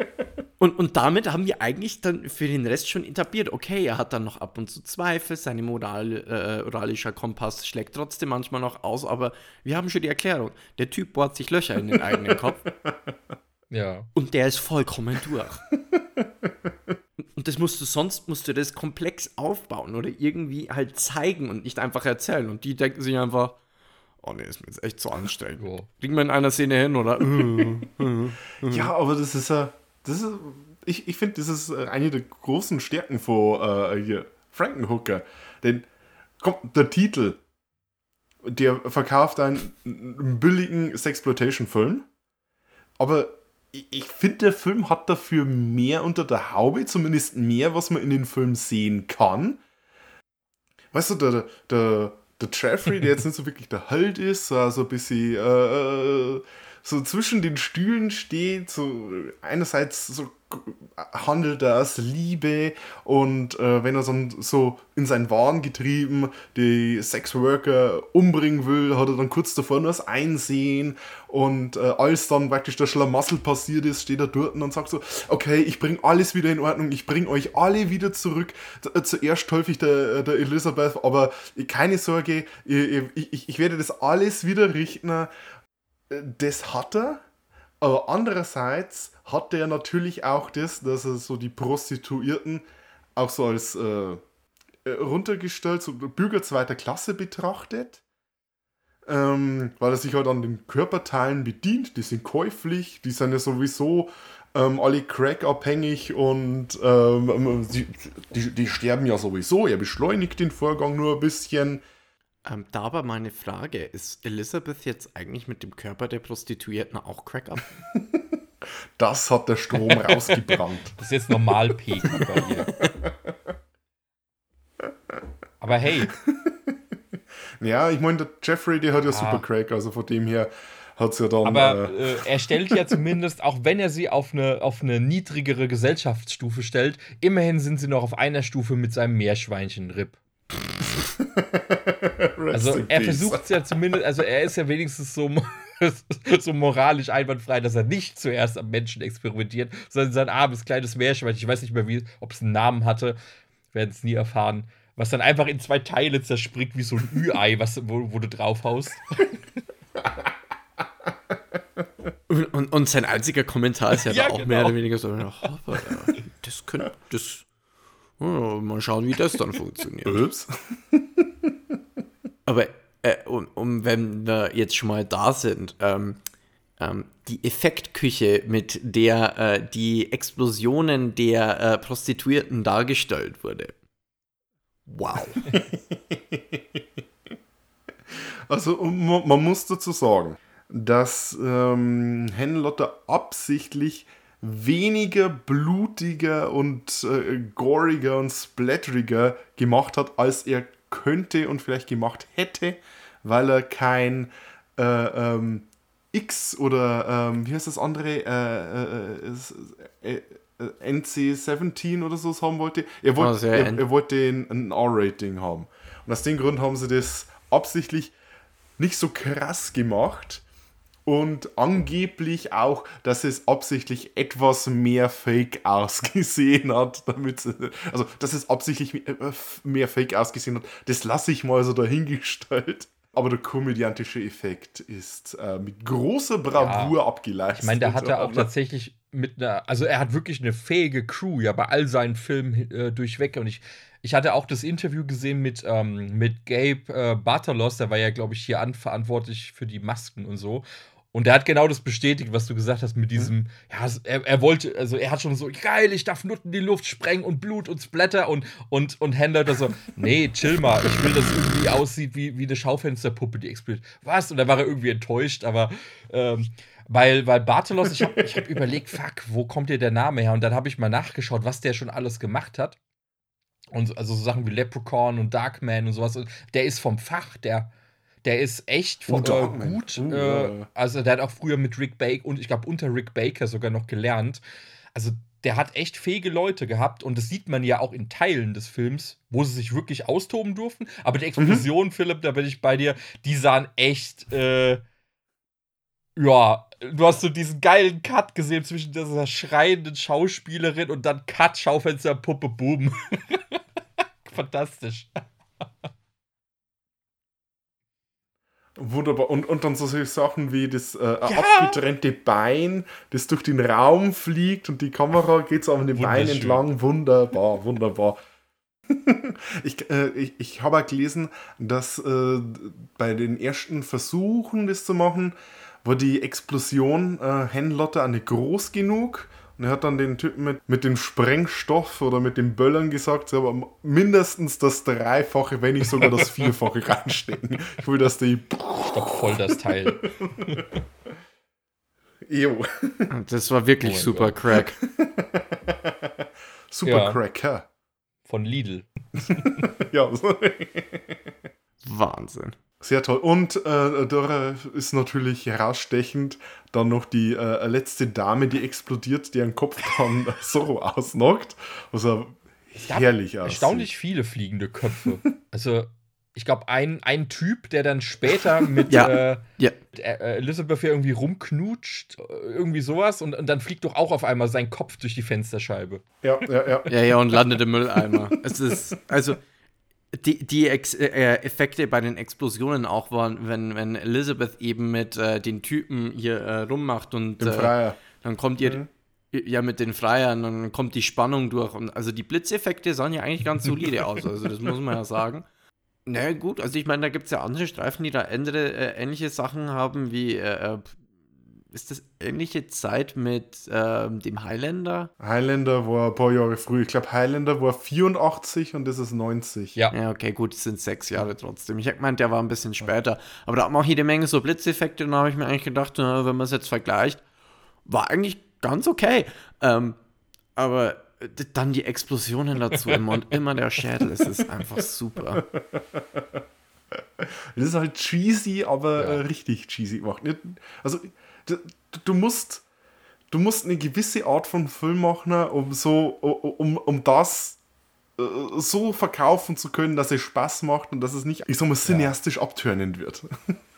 Und, und damit haben wir eigentlich dann für den Rest schon etabliert, okay, er hat dann noch ab und zu Zweifel, seine Moral, äh, moralischer Kompass schlägt trotzdem manchmal noch aus, aber wir haben schon die Erklärung. Der Typ bohrt sich Löcher in den eigenen Kopf <laughs> Ja. und der ist vollkommen durch. <laughs> Und das musst du sonst musst du das komplex aufbauen oder irgendwie halt zeigen und nicht einfach erzählen. Und die denken sich einfach, oh nee, ist mir jetzt echt zu anstrengend. Kriegen wir in einer Szene hin oder? <laughs> Ja, aber das ist ja. Das ist, ich ich finde, das ist äh, eine der großen Stärken von äh, hier, Frankenhooker. Denn, komm, der Titel, der verkauft einen, einen billigen Sexploitation-Film. Aber ich, ich finde, der Film hat dafür mehr unter der Haube, zumindest mehr, was man in den Film sehen kann. Weißt du, der, der, der Jeffrey, der jetzt <laughs> nicht so wirklich der Held ist, so so ein bisschen äh, so zwischen den Stühlen steht, so einerseits so handelt er aus Liebe und äh, wenn er dann so in seinen Wahn getrieben die Sexworker umbringen will, hat er dann kurz davor nur das Einsehen und äh, als dann praktisch der Schlamassel passiert ist, steht er dort und sagt so, okay, ich bringe alles wieder in Ordnung, ich bringe euch alle wieder zurück. Z- Zuerst ich der, der Elisabeth, aber keine Sorge, ich, ich, ich werde das alles wieder richten. Das hat er, aber andererseits hat er natürlich auch das, dass er so die Prostituierten auch so als äh, äh, runtergestellt, so Bürger zweiter Klasse betrachtet. Ähm, weil er sich halt an den Körperteilen bedient, die sind käuflich, die sind ja sowieso ähm, alle crack-abhängig und ähm, die, die, die sterben ja sowieso. Er beschleunigt den Vorgang nur ein bisschen. Ähm, da aber meine Frage, ist Elisabeth jetzt eigentlich mit dem Körper der Prostituierten auch Crack ab? <laughs> Das hat der Strom rausgebrannt. Das ist jetzt normal Pegel bei ihr. Aber hey, <laughs> Ja, ich meine, der Jeffrey, der hat ja Ah. super Crack, also von dem her hat es ja dann. aber äh, äh, er stellt ja zumindest, auch wenn er sie auf eine, auf eine niedrigere Gesellschaftsstufe stellt, immerhin sind sie noch auf einer Stufe mit seinem Meerschweinchen-Rip. Also er peace. versucht es ja zumindest, also er ist ja wenigstens so, <laughs> so moralisch einwandfrei, dass er nicht zuerst am Menschen experimentiert, sondern sein armes kleines Meerschweinchen, ich weiß nicht mehr, wie, ob es einen Namen hatte, werden es nie erfahren, was dann einfach in zwei Teile zerspringt, wie so ein Ü-Ei, was, wo, wo du draufhaust. Und, und, und sein einziger Kommentar ist ja, <laughs> Ja, da auch genau. mehr oder weniger so, aber, ja, das könnte, das, oh, mal schauen, wie das dann funktioniert. <laughs> Ups. <laughs> Aber äh, um, um, wenn wir jetzt schon mal da sind, ähm, ähm, die Effektküche, mit der äh, die Explosionen der äh, Prostituierten dargestellt wurde. Wow. <laughs> Also man, muss dazu sagen, dass ähm, Henlotter absichtlich weniger blutiger und äh, goriger und splatteriger gemacht hat, als er könnte und vielleicht gemacht hätte, weil er kein äh, ähm, X oder ähm, wie heißt das andere äh, äh, äh, äh, NC-17 oder so haben wollte. Er, wollte Also, er, er wollte ein, ein R-Rating haben. Und aus dem Grund haben sie das absichtlich nicht so krass gemacht und angeblich auch, dass es absichtlich etwas mehr Fake ausgesehen <laughs> hat, damit also dass es absichtlich äh, mehr Fake ausgesehen hat, das lasse ich mal so dahingestellt. Aber der komödiantische Effekt ist äh, mit großer Bravour abgeleistet. Ich meine, der hat er auch tatsächlich mit einer, also er hat wirklich eine fähige Crew, ja, bei all seinen Filmen äh, durchweg. Und ich, ich hatte auch das Interview gesehen mit, ähm, mit Gabe äh, Bartalos, der war ja, glaube ich, hier an, verantwortlich für die Masken und so. Und der hat genau das bestätigt, was du gesagt hast mit diesem, ja, er, er wollte, also er hat schon so, geil, ich darf Nutten in die Luft sprengen und Blut und Splatter und, und, und Händler da so, nee, <laughs> chill mal, ich will, dass es irgendwie aussieht wie, wie eine Schaufensterpuppe, die explodiert. Was? Und da war er irgendwie enttäuscht, aber ähm, weil, weil Bartelos, ich habe ich hab überlegt, fuck, wo kommt dir der Name her? Und dann habe ich mal nachgeschaut, was der schon alles gemacht hat. Und also so Sachen wie Leprechaun und Darkman und sowas. Und der ist vom Fach, der, der ist echt von, äh, gut. Oh, äh, also der hat auch früher mit Rick Baker und ich glaube unter Rick Baker sogar noch gelernt. Also der hat echt fähige Leute gehabt und das sieht man ja auch in Teilen des Films, wo sie sich wirklich austoben durften. Aber die Explosion, Philipp, da bin ich bei dir, die sahen echt, äh, ja, du hast so diesen geilen Cut gesehen zwischen dieser schreienden Schauspielerin und dann Cut, Schaufenster, Puppe, Boom. <laughs> Fantastisch. Wunderbar. Und, und dann so Sachen wie das äh, abgetrennte Bein, das durch den Raum fliegt und die Kamera geht so an dem Bein entlang. Wunderbar, wunderbar. <laughs> ich äh, ich, ich habe gelesen, dass äh, bei den ersten Versuchen, das zu machen, war die Explosion äh, Henlotter nicht groß genug. Und er hat dann den Typen mit, mit dem Sprengstoff oder mit den Böllern gesagt, sie haben mindestens das Dreifache, wenn nicht sogar das Vierfache <laughs> reinstecken. Ich will, dass die Stopp voll das Teil. <laughs> Ew. Das war wirklich Oh super Crack. <laughs> Super Ja. Cracker. Von Lidl. Ja, Wahnsinn. Sehr toll. Und äh, da ist natürlich herausstechend dann noch die äh, letzte Dame, die explodiert, deren Kopf dann <laughs> so ausnockt. Also herrlich aussieht. Erstaunlich viele fliegende Köpfe. Also, ich glaube, ein, ein Typ, der dann später <laughs> mit Ja. äh, Ja, äh, Elizabeth ja irgendwie rumknutscht, irgendwie sowas, und, und dann fliegt doch auch auf einmal sein Kopf durch die Fensterscheibe. Ja, ja, ja. ja, ja, und landet im Mülleimer. es ist, also, die, die Ex äh, Effekte bei den Explosionen auch waren, wenn, wenn Elizabeth eben mit äh, den Typen hier äh, rummacht und äh, dann kommt ihr, ja, mit den Freiern, dann kommt die Spannung durch. Und also die Blitzeffekte sahen ja eigentlich ganz solide <laughs> aus, also das muss man ja sagen. Na naja, gut, also ich meine, da gibt es ja andere Streifen, die da andere, äh, ähnliche Sachen haben, wie, äh, äh, ist das ähnliche Zeit mit ähm, dem Highlander? Highlander war ein paar Jahre früh. Ich glaube, Highlander war 84 und das ist 90. Ja. Ja, okay, gut, es sind sechs Jahre trotzdem. Ich hab gemeint, der war ein bisschen später. Aber da hat man auch jede Menge so Blitzeffekte und da habe ich mir eigentlich gedacht, na, wenn man es jetzt vergleicht, war eigentlich ganz okay. Ähm, aber d- dann die Explosionen dazu immer und immer der Schädel, es ist einfach super. <laughs> <laughs> Das ist halt cheesy, aber Ja. äh, richtig cheesy gemacht. Also, du, du musst du musst eine gewisse Art von Film machen, um so um, um das äh, so verkaufen zu können, dass es Spaß macht und dass es nicht, ich sag mal, cineastisch abtörnend wird.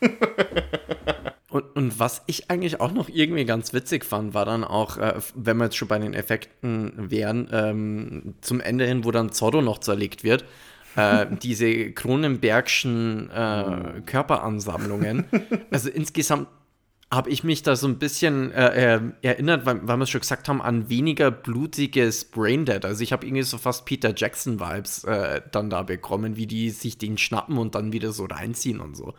<laughs> Und, und was ich eigentlich auch noch irgendwie ganz witzig fand, war dann auch, äh, wenn wir jetzt schon bei den Effekten wären, ähm, zum Ende hin, wo dann Zorro noch zerlegt wird, äh, diese Kronenbergschen äh, Körperansammlungen. <laughs> Also insgesamt habe ich mich da so ein bisschen äh, äh, erinnert, weil, weil wir es schon gesagt haben, an weniger blutiges Braindead. Also ich habe irgendwie so fast Peter Jackson-Vibes äh, dann da bekommen, wie die sich den schnappen und dann wieder so reinziehen und so.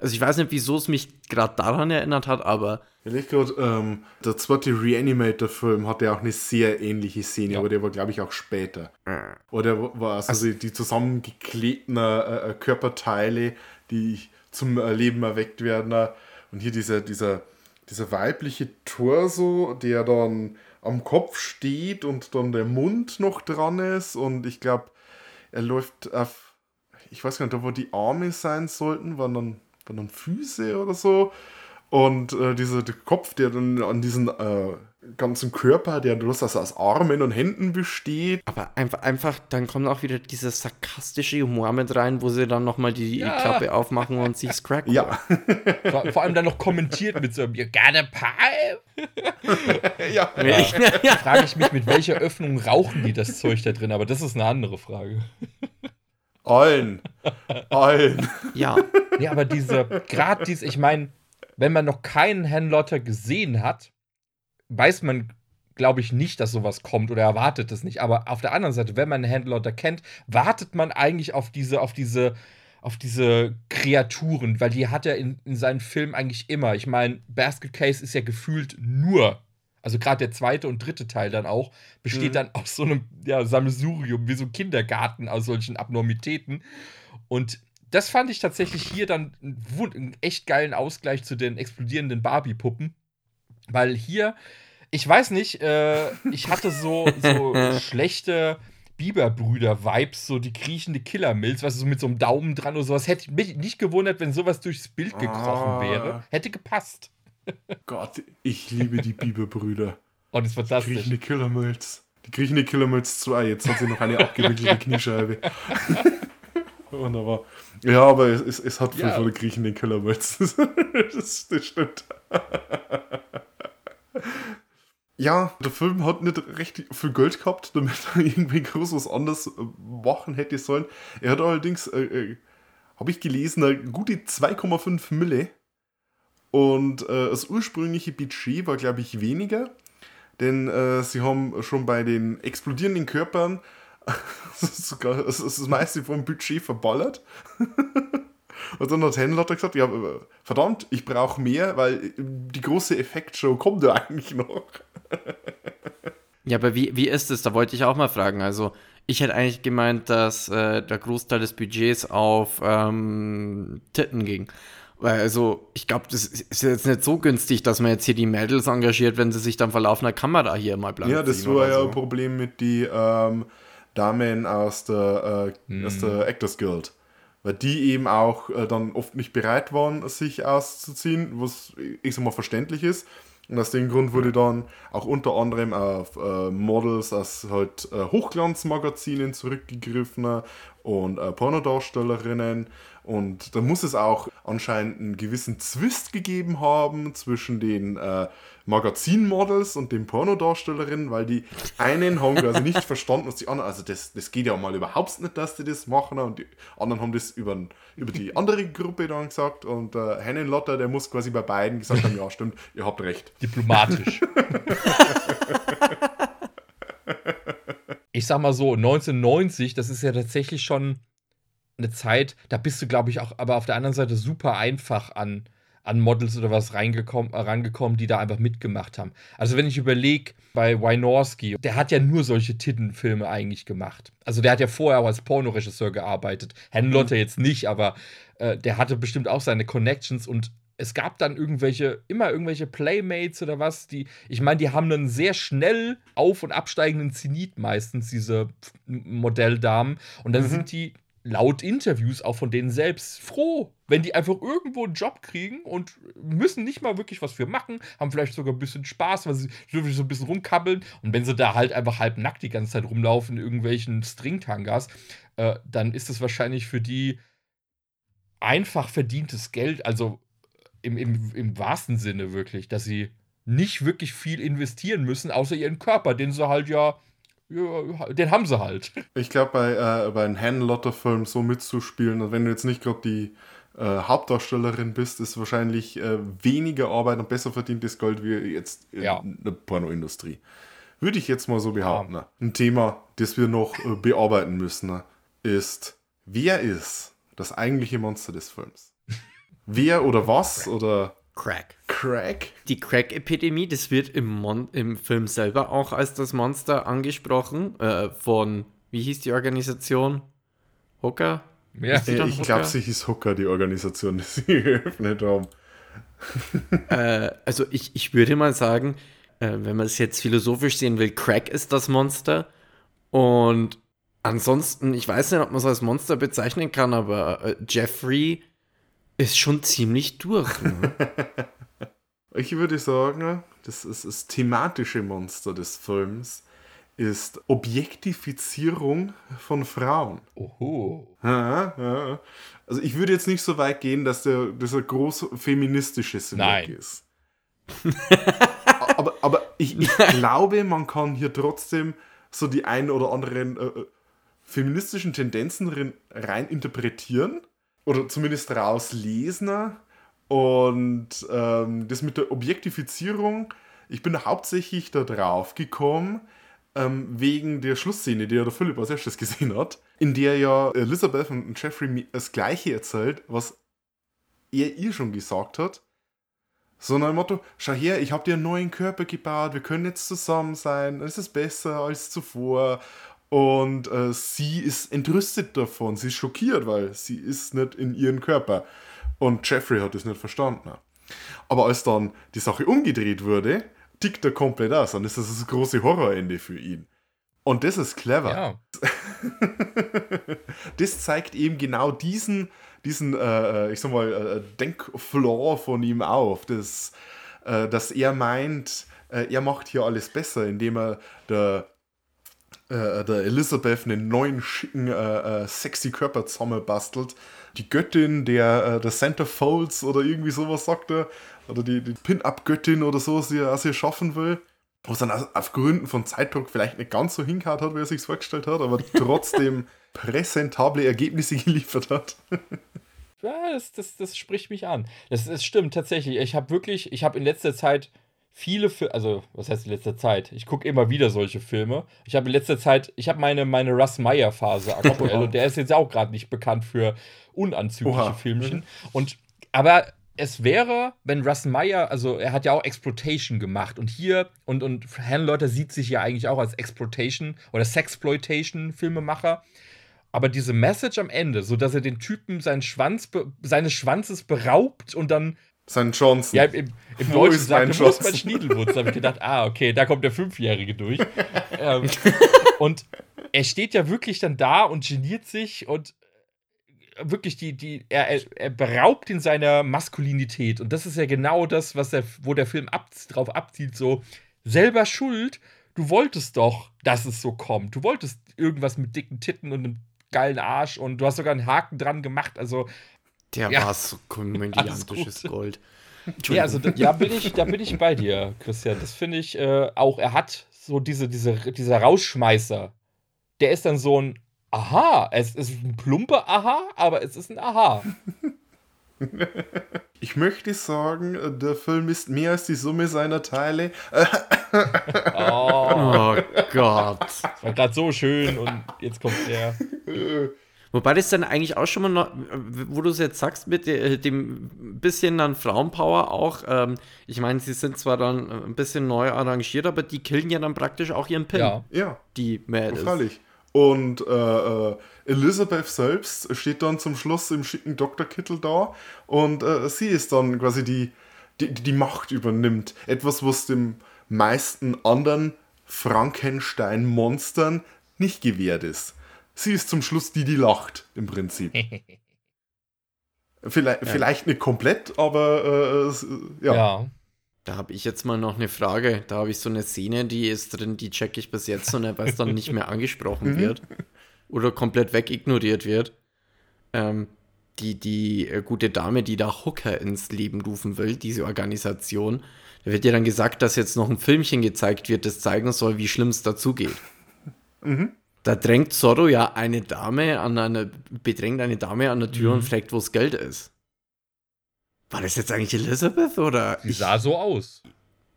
Also ich weiß nicht, wieso es mich gerade daran erinnert hat, aber Ehrlich gesagt, ähm, der zweite Reanimator-Film hatte auch eine sehr ähnliche Szene, aber der war, glaube ich, auch später. Oder war also, die, die zusammengeklebten äh, äh, Körperteile, die zum Leben erweckt werden. Und hier dieser, dieser, dieser weibliche Torso, der dann am Kopf steht und dann der Mund noch dran ist. Und ich glaube, er läuft auf, ich weiß gar nicht, da wo die Arme sein sollten, waren dann, waren dann Füße oder so. Und äh, dieser der Kopf, der dann an diesen äh, ganzen Körper, der bloß aus, aus Armen und Händen besteht. Aber einfach, einfach, dann kommt auch wieder dieser sarkastische Humor mit rein, wo sie dann nochmal die Ja. Klappe aufmachen und sich's crack. Ja, <laughs> Vor, vor allem dann noch kommentiert mit so einem You got a pipe? <laughs> ja. ja. Frage ich mich, mit welcher Öffnung rauchen die das Zeug da drin? Aber das ist eine andere Frage. Allen. Allen. ja. Nee, aber diese, gerade diese, ich meine, wenn man noch keinen Handlotter gesehen hat, weiß man, glaube ich, nicht, dass sowas kommt oder erwartet es nicht. Aber auf der anderen Seite, wenn man einen Handlotter kennt, wartet man eigentlich auf diese, auf diese, auf diese Kreaturen, weil die hat er in, in seinen Filmen eigentlich immer. Ich meine, Basket Case ist ja gefühlt nur, also gerade der zweite und dritte Teil dann auch, besteht Mhm. dann aus so einem ja, Sammelsurium, wie so ein Kindergarten aus solchen Abnormitäten. Und das fand ich tatsächlich hier dann einen, echt geilen Ausgleich zu den explodierenden Barbie-Puppen. Weil hier, ich weiß nicht, äh, ich hatte so, so <laughs> schlechte Biberbrüder-Vibes, so die kriechende Killer-Mills, was so mit so einem Daumen dran oder sowas. Hätte mich nicht gewundert, wenn sowas durchs Bild gekrochen Ah. wäre. Hätte gepasst. Gott, ich liebe die Biberbrüder. Und es ist fantastisch. Kriechende Killermilz. Die kriechende Killermilz 2. Jetzt hat sie noch eine abgewickelte <laughs> Kniescheibe. <laughs> Wunderbar. Ja, aber es, es, es hat viel Ja. von der kriechenden Killermilz. <laughs> das, das stimmt. Ja, der Film hat nicht recht viel Geld gehabt, damit er irgendwie groß was anderes machen hätte sollen. Er hat allerdings, äh, äh, habe ich gelesen, eine gute 2,5 Mille. Und äh, das ursprüngliche Budget war, glaube ich, weniger. Denn äh, sie haben schon bei den explodierenden Körpern <laughs> sogar das, das meiste vom Budget verballert. <laughs> Und dann hat Henlotter gesagt, ja, äh, verdammt, ich brauche mehr, weil äh, die große Effektshow kommt ja <laughs> eigentlich noch. Ja, aber wie, wie ist es? Da wollte ich auch mal fragen. Also, ich hätte eigentlich gemeint, dass äh, der Großteil des Budgets auf ähm, Titten ging. Weil, also, ich glaube, das ist jetzt nicht so günstig, dass man jetzt hier die Mädels engagiert, wenn sie sich dann vor laufender Kamera hier mal blank Ja, das war ja so. ein Problem mit den ähm, Damen aus der, äh, aus der Actors Guild. Weil die eben auch äh, dann oft nicht bereit waren, sich auszuziehen, was ich sag mal verständlich ist. Und aus dem Grund wurde dann auch unter anderem auf äh, Models aus halt äh, Hochglanzmagazinen zurückgegriffen und äh, Pornodarstellerinnen. Und da muss es auch anscheinend einen gewissen Zwist gegeben haben zwischen den äh, Magazinmodels und den Pornodarstellerinnen, weil die einen haben quasi nicht <laughs> verstanden, was die anderen, also das, das geht ja mal überhaupt nicht, dass die das machen und die anderen haben das über, über die andere Gruppe dann gesagt und äh, Hennen Lotter, der muss quasi bei beiden gesagt haben, ja stimmt, ihr habt recht. Diplomatisch. <laughs> ich sag mal so, 1990, das ist ja tatsächlich schon eine Zeit, da bist du, glaube ich, auch aber auf der anderen Seite super einfach an, an Models oder was reingekommen, äh, rangekommen, die da einfach mitgemacht haben. Also wenn ich überlege, bei Wynorski, der hat ja nur solche Tittenfilme eigentlich gemacht. Also der hat ja vorher auch als Pornoregisseur gearbeitet. Herrn Lotte jetzt nicht, aber äh, der hatte bestimmt auch seine Connections und es gab dann irgendwelche, immer irgendwelche Playmates oder was, die, ich meine, die haben einen sehr schnell auf- und absteigenden Zenit meistens, diese Modelldamen. Und dann sind die laut Interviews auch von denen selbst froh, wenn die einfach irgendwo einen Job kriegen und müssen nicht mal wirklich was für machen, haben vielleicht sogar ein bisschen Spaß, weil sie dürfen so ein bisschen rumkabbeln. Und wenn sie da halt einfach halb nackt die ganze Zeit rumlaufen in irgendwelchen Stringtangas, äh, dann ist es wahrscheinlich für die einfach verdientes Geld, also im, im, im wahrsten Sinne wirklich, dass sie nicht wirklich viel investieren müssen, außer ihren Körper, den sie halt ja, ja den haben sie halt. Ich glaube, bei, äh, bei einem Handlotter-Film so mitzuspielen, also wenn du jetzt nicht gerade die äh, Hauptdarstellerin bist, ist wahrscheinlich äh, weniger Arbeit und besser verdientes Geld wie jetzt in Ja. der Pornoindustrie. Würde ich jetzt mal so behaupten. ne? Ein Thema, das wir noch äh, bearbeiten müssen, ne, ist, wer ist das eigentliche Monster des Films? <laughs> wer oder was oder Crack. Crack? Die Crack-Epidemie, das wird im, Mon im Film selber auch als das Monster angesprochen. Äh, von, wie hieß die Organisation? Hooker? Ja. Äh, ich glaube, sie hieß Hooker, die Organisation, <laughs> die sie geöffnet haben. <laughs> Äh, also ich, ich würde mal sagen, äh, wenn man es jetzt philosophisch sehen will, Crack ist das Monster. Und ansonsten, ich weiß nicht, ob man es als Monster bezeichnen kann, aber äh, Jeffrey ist schon ziemlich durch. Ne? <laughs> Ich würde sagen, das ist das thematische Monster des Films ist Objektifizierung von Frauen. Oho. Ja, ja. Also ich würde jetzt nicht so weit gehen, dass der dass er groß feministisches Nein. Werk ist. <laughs> aber aber ich, ich glaube, man kann hier trotzdem so die ein oder anderen äh, äh, feministischen Tendenzen rein interpretieren oder zumindest rauslesen. Und ähm, das mit der Objektifizierung, ich bin hauptsächlich da drauf gekommen, ähm, wegen der Schlussszene, die ja der Philipp als erstes gesehen hat, in der ja Elizabeth und Jeffrey das Gleiche erzählt, was er ihr schon gesagt hat. So nach dem Motto, schau her, ich habe dir einen neuen Körper gebaut, wir können jetzt zusammen sein, es ist besser als zuvor. Und äh, sie ist entrüstet davon, sie ist schockiert, weil sie ist nicht in ihren Körper. Und Jeffrey hat es nicht verstanden. Aber als dann die Sache umgedreht wurde, tickt er komplett aus. Und das ist das große Horrorende für ihn. Und das ist clever. Ja. <laughs> das zeigt eben genau diesen, diesen äh, ich sag mal, äh, Denkflaw von ihm auf, dass, äh, dass er meint, äh, er macht hier alles besser, indem er der, äh, der Elizabeth einen neuen, schicken, äh, äh, sexy Körper zusammenbastelt. Die Göttin der, äh, der Center Folds oder irgendwie sowas sagt er, oder die, die Pin-Up-Göttin oder so, die er ihr schaffen will. Was dann aus- auf Gründen von Zeitdruck vielleicht nicht ganz so hingehauen hat, wie er sich vorgestellt hat, aber <laughs> trotzdem präsentable Ergebnisse geliefert hat. Ja, das, das, das spricht mich an. Das, das stimmt tatsächlich. Ich habe wirklich, ich habe in letzter Zeit viele Filme, also was heißt in letzter Zeit? Ich gucke immer wieder solche Filme. Ich habe in letzter Zeit, ich habe meine, meine Russ Meyer Phase aktuell und der ist jetzt auch gerade nicht bekannt für unanzügliche Oha. Filmchen. Und aber es wäre, wenn Russ Meyer, also er hat ja auch Exploitation gemacht und hier und und Hanleuter sieht sich ja eigentlich auch als Exploitation oder Sexploitation Filmemacher. Aber diese Message am Ende, so dass er den Typen seinen Schwanz seines Schwanzes beraubt und dann, Sein Johnson. ja, im, im Deutschen sagt, ist mein? Schniedelwurz? Da habe ich gedacht, ah, okay, da kommt der Fünfjährige durch. <laughs> ähm, und er steht ja wirklich dann da und geniert sich und wirklich die, die, er, er, er beraubt ihn seiner Maskulinität. Und das ist ja genau das, was der, wo der Film ab, drauf abzielt, so selber schuld. Du wolltest doch, dass es so kommt. Du wolltest irgendwas mit dicken Titten und einem geilen Arsch und du hast sogar einen Haken dran gemacht. Also, Der Ja. war so komödiantisches. <laughs> Gold. ja, also da, ja, bin ich, da bin ich bei dir, Christian. Das finde ich äh, auch, er hat so diese, diese, dieser Rausschmeißer. Der ist dann so ein Aha. Es ist ein plumper Aha, aber es ist ein Aha. <laughs> Ich möchte sagen, äh, der Film ist mehr als die Summe seiner Teile. <laughs> Oh, Oh Gott. war gerade so schön und jetzt kommt der. Wobei das dann eigentlich auch schon mal, noch, wo du es jetzt sagst, mit de- dem bisschen dann Frauenpower auch, ähm, ich meine, sie sind zwar dann ein bisschen neu arrangiert, aber die killen ja dann praktisch auch ihren Pin, Ja. ja, die Mad ist. freilich. Und äh, äh, Elizabeth selbst steht dann zum Schluss im schicken Doktorkittel da und äh, sie ist dann quasi die, die, die Macht übernimmt. Etwas, was dem meisten anderen Frankenstein-Monstern nicht gewährt ist. Sie ist zum Schluss die, die lacht, im Prinzip. vielleicht, vielleicht nicht komplett, aber äh, es- ja. Ja. Da habe ich jetzt mal noch eine Frage. Da habe ich so eine Szene, die ist drin, die checke ich bis jetzt nicht, weil es dann nicht mehr angesprochen wird oder komplett wegignoriert wird. Ähm, die die äh, gute Dame, die da Hooker ins Leben rufen will, diese Organisation, da wird ja dann gesagt, dass jetzt noch ein Filmchen gezeigt wird, das zeigen soll, wie schlimm es dazugeht. Da drängt Zorro ja eine Dame an eine, bedrängt eine Dame an der Tür und fragt, wo das Geld ist. War das jetzt eigentlich Elizabeth oder? Die sah so aus.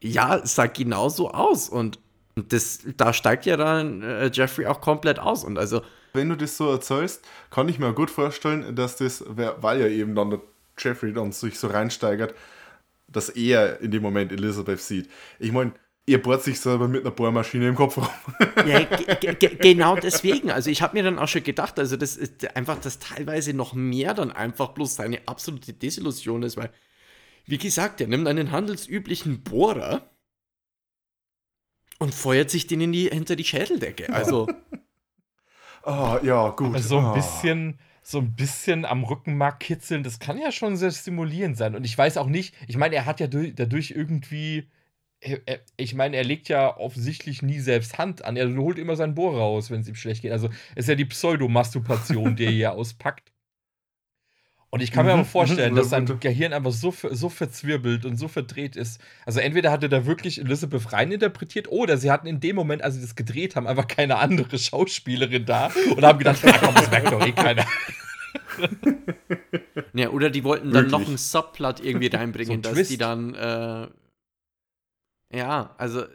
Ja, sah genauso aus. Und das, da steigt ja dann äh, Jeffrey auch komplett aus. Und also, Wenn du das so erzählst, kann ich mir gut vorstellen, dass das, weil ja eben dann der Jeffrey dann sich so reinsteigert, dass er in dem Moment Elizabeth sieht. Ich meine, er bohrt sich selber mit einer Bohrmaschine im Kopf rum. <laughs> ja, ge- ge- genau deswegen. Also, ich habe mir dann auch schon gedacht, also, das ist einfach, dass teilweise noch mehr dann einfach bloß seine absolute Desillusion ist, weil, wie gesagt, er nimmt einen handelsüblichen Bohrer und feuert sich den in die, hinter die Schädeldecke. Also, <laughs> Ah, ja, gut. Also so ein Ah. bisschen, so ein bisschen am Rückenmark kitzeln, das kann ja schon sehr stimulierend sein. Und ich weiß auch nicht, ich meine, er hat ja durch, dadurch irgendwie, ich meine, er legt ja offensichtlich nie selbst Hand an. Er holt immer seinen Bohrer raus, wenn es ihm schlecht geht. Also ist ja die Pseudomasturbation, die er hier <laughs> auspackt. Und ich kann mir Mhm, aber vorstellen, mhm, dass sein. Gehirn einfach so, so verzwirbelt und so verdreht ist. Also entweder hatte da wirklich Elizabeth reininterpretiert oder sie hatten in dem Moment, als sie das gedreht haben, einfach keine andere Schauspielerin da und haben gedacht, ah, komm, das merkt doch eh keiner. <laughs> ja, oder die wollten <laughs> dann noch Wirklich. einen Subplot irgendwie So reinbringen, ein dass Twist. die dann, äh, ja, also,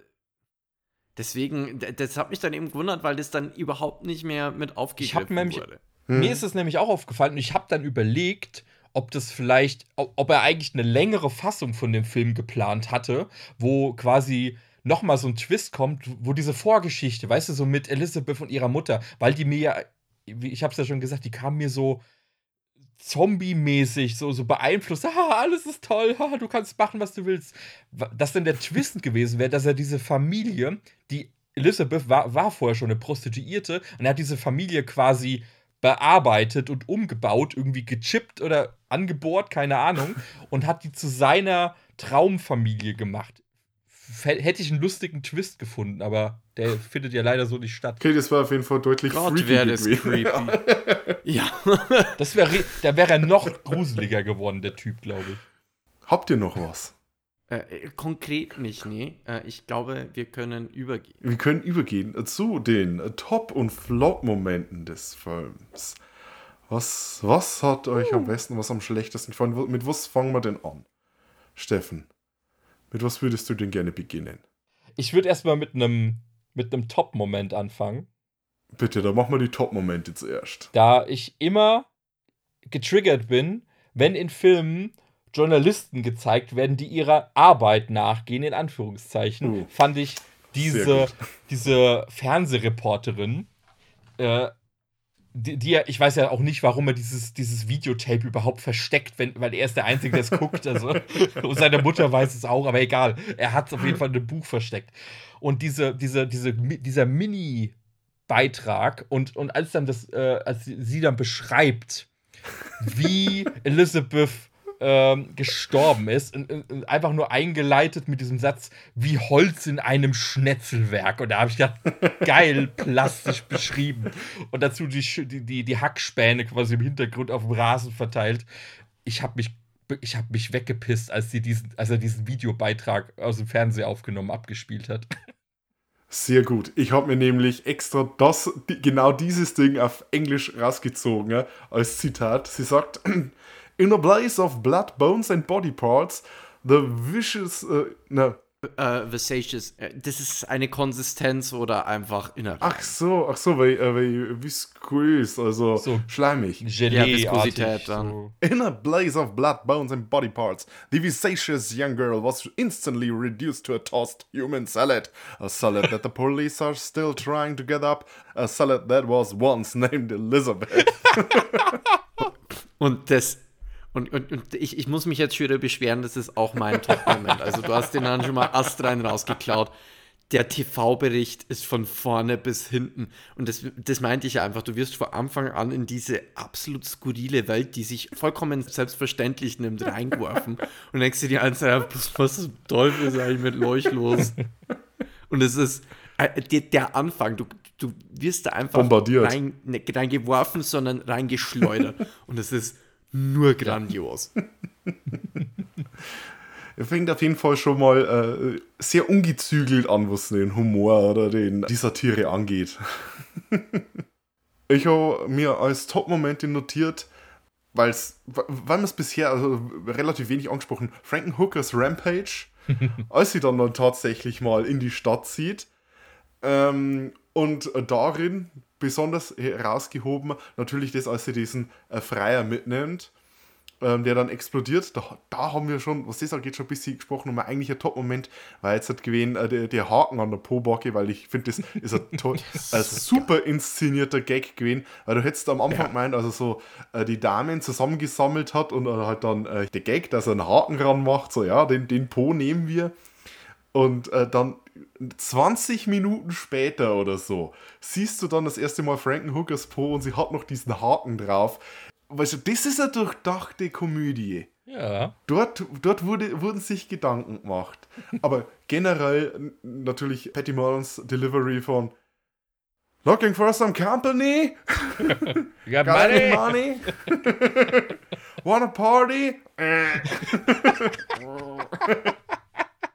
deswegen, das hat mich dann eben gewundert, weil das dann überhaupt nicht mehr mit aufgegriffen nämlich- wurde. Mir ist es nämlich auch aufgefallen und ich habe dann überlegt, ob das vielleicht, ob, er eigentlich eine längere Fassung von dem Film geplant hatte, wo quasi noch mal so ein Twist kommt, wo diese Vorgeschichte, weißt du, so mit Elizabeth und ihrer Mutter, weil die mir ja, wie ich habe es ja schon gesagt, die kam mir so Zombie-mäßig, so, so beeinflusst. Ah, alles ist toll, ah, du kannst machen, was du willst. Dass denn der Twist <laughs> gewesen wäre, dass er diese Familie, die Elizabeth war, war vorher schon eine Prostituierte und er hat diese Familie quasi bearbeitet und umgebaut, irgendwie gechippt oder angebohrt, keine Ahnung, <laughs> und hat die zu seiner Traumfamilie gemacht. Hätte ich einen lustigen Twist gefunden, aber der findet ja leider so nicht statt. Okay, das war auf jeden Fall deutlich Gott, freaky wäre das creepy. ja. <laughs> Das wäre, da wäre er noch gruseliger geworden, der Typ, glaube ich. Habt ihr noch was? Äh, äh, konkret nicht, nee. Äh, ich glaube, wir können übergehen. Wir können übergehen zu den Top- und Flop-Momenten des Films. Was, was hat euch am besten, was am schlechtesten gefallen? Mit was fangen wir denn an? Steffen, mit was würdest du denn gerne beginnen? Ich würde erstmal mit einem mit einem Top-Moment anfangen. Bitte, dann machen wir die Top-Momente zuerst. da ich immer getriggert bin, wenn in Filmen Journalisten gezeigt werden, die ihrer Arbeit nachgehen, in Anführungszeichen, Uh, fand ich diese, diese Fernsehreporterin, äh, die, die ich weiß ja auch nicht, warum er dieses, dieses Videotape überhaupt versteckt, wenn, weil er ist der Einzige, der es guckt. Also, <laughs> und seine Mutter weiß es auch, aber egal. Er hat es auf jeden Fall in einem Buch versteckt. Und diese, diese, diese, dieser Mini-Beitrag und, und als dann das, äh, als sie dann beschreibt, wie <laughs> Elizabeth ähm, gestorben ist, und, und, einfach nur eingeleitet mit diesem Satz, wie Holz in einem Schnetzelwerk. Und da habe ich gedacht, geil, <laughs> plastisch beschrieben. Und dazu die, die, die, Hackspäne quasi im Hintergrund auf dem Rasen verteilt. Ich habe mich, ich habe mich weggepisst, als, sie diesen, als er diesen Videobeitrag aus dem Fernseher aufgenommen, abgespielt hat. Sehr gut. Ich habe mir nämlich extra das, genau dieses Ding auf Englisch rausgezogen ja, als Zitat. Sie sagt: In a blaze of blood, bones and body parts, the vicious, äh, no, äh, Visacious, äh, das ist eine Konsistenz oder einfach Inhalt. Ach so, ach so, weil, äh, weil viskös, also So. schleimig. Gelee Viskosität dann. So. In a blaze of blood, bones and body parts, the visacious young girl was instantly reduced to a tossed human salad. A salad that the police are still trying to get up. A salad that was once named Elizabeth. <laughs> Und das. Und, und, und ich, ich muss mich jetzt schon wieder beschweren, das ist auch mein Top-Moment. Also, du hast den dann schon mal astrein rausgeklaut. Der TV-Bericht ist von vorne bis hinten. Und das, das meinte ich ja einfach. Du wirst von Anfang an in diese absolut skurrile Welt, die sich vollkommen selbstverständlich nimmt, reingeworfen. Und denkst dir einfach, was zum Teufel ist eigentlich mit euch los? Und es ist äh, der, der Anfang. Du, du wirst da einfach Bombardiert. rein, ne, reingeworfen, sondern reingeschleudert. Und es ist nur grandios. Er fängt auf jeden Fall schon mal äh, sehr ungezügelt an, was den Humor oder den, die Satire angeht. ich habe mir als Top-Momente notiert, weil's, weil man es bisher also relativ wenig angesprochen, Frankenhookers Rampage, <laughs> als sie dann, dann tatsächlich mal in die Stadt zieht. Ähm, und äh, darin besonders herausgehoben, natürlich das, als sie diesen äh, Freier mitnimmt, ähm, der dann explodiert. Da, da haben wir schon, was das angeht, schon ein bisschen gesprochen. Und mein eigentlicher Top-Moment war jetzt halt gewesen, äh, der, der Haken an der Po-Backe, weil ich finde, das ist ein, toll, <laughs> ein super inszenierter Gag gewesen. Weil du hättest am Anfang gemeint, also so äh, die Damen zusammengesammelt hat und äh, halt dann äh, der Gag, dass er einen Haken ran macht, so ja, den, den Po nehmen wir. Und äh, dann 20 Minuten später oder so siehst du dann das erste Mal Frankenhookers Po und sie hat noch diesen Haken drauf. Weißt du, das ist eine durchdachte Komödie. Ja. Dort, dort wurde, wurden sich Gedanken gemacht. Aber generell natürlich Patty Mullins Delivery von Looking for some company? <laughs> Got any Money. money? <laughs> <laughs> Wanna party?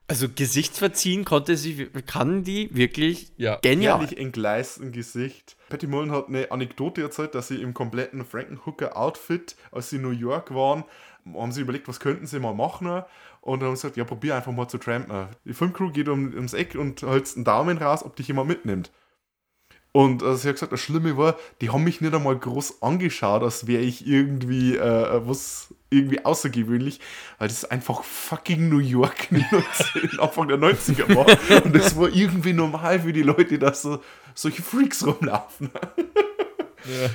Äh. Also Gesichtsverziehen konnte sie, kann die wirklich Ja. genial. Herrlich entgleisten Gesicht. Patty Mullen hat eine Anekdote erzählt, dass sie im kompletten Frankenhooker-Outfit, als sie in New York waren, haben sie überlegt, was könnten sie mal machen. Und dann haben sie gesagt, ja, probier einfach mal zu trampen. Die Filmcrew geht um, ums Eck und hältst einen Daumen raus, ob dich jemand mitnimmt. Und äh, sie hat gesagt, das Schlimme war, die haben mich nicht einmal groß angeschaut, als wäre ich irgendwie äh, was irgendwie außergewöhnlich, weil das einfach fucking New York in den 19 Anfang der 90er war. Und das war irgendwie normal für die Leute, dass so solche Freaks rumlaufen.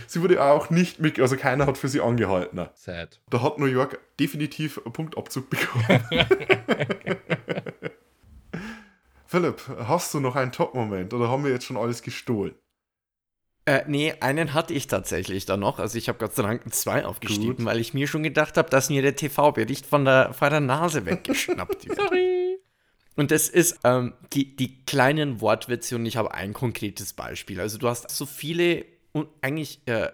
Sie wurde auch nicht mit, also keiner hat für sie angehalten. Sad. Da hat New York definitiv einen Punktabzug bekommen. <laughs> Philipp, hast du noch einen Top-Moment oder haben wir jetzt schon alles gestohlen? Äh, nee, einen hatte ich tatsächlich da noch. Also ich habe Gott sei Dank zwei aufgeschrieben, Gut. weil ich mir schon gedacht habe, dass mir der TV-Bericht von der, von der Nase weggeschnappt wird. <laughs> Sorry. Und das ist ähm, die, die kleinen Wortwitze und ich habe ein konkretes Beispiel. Also du hast so viele und eigentlich äh,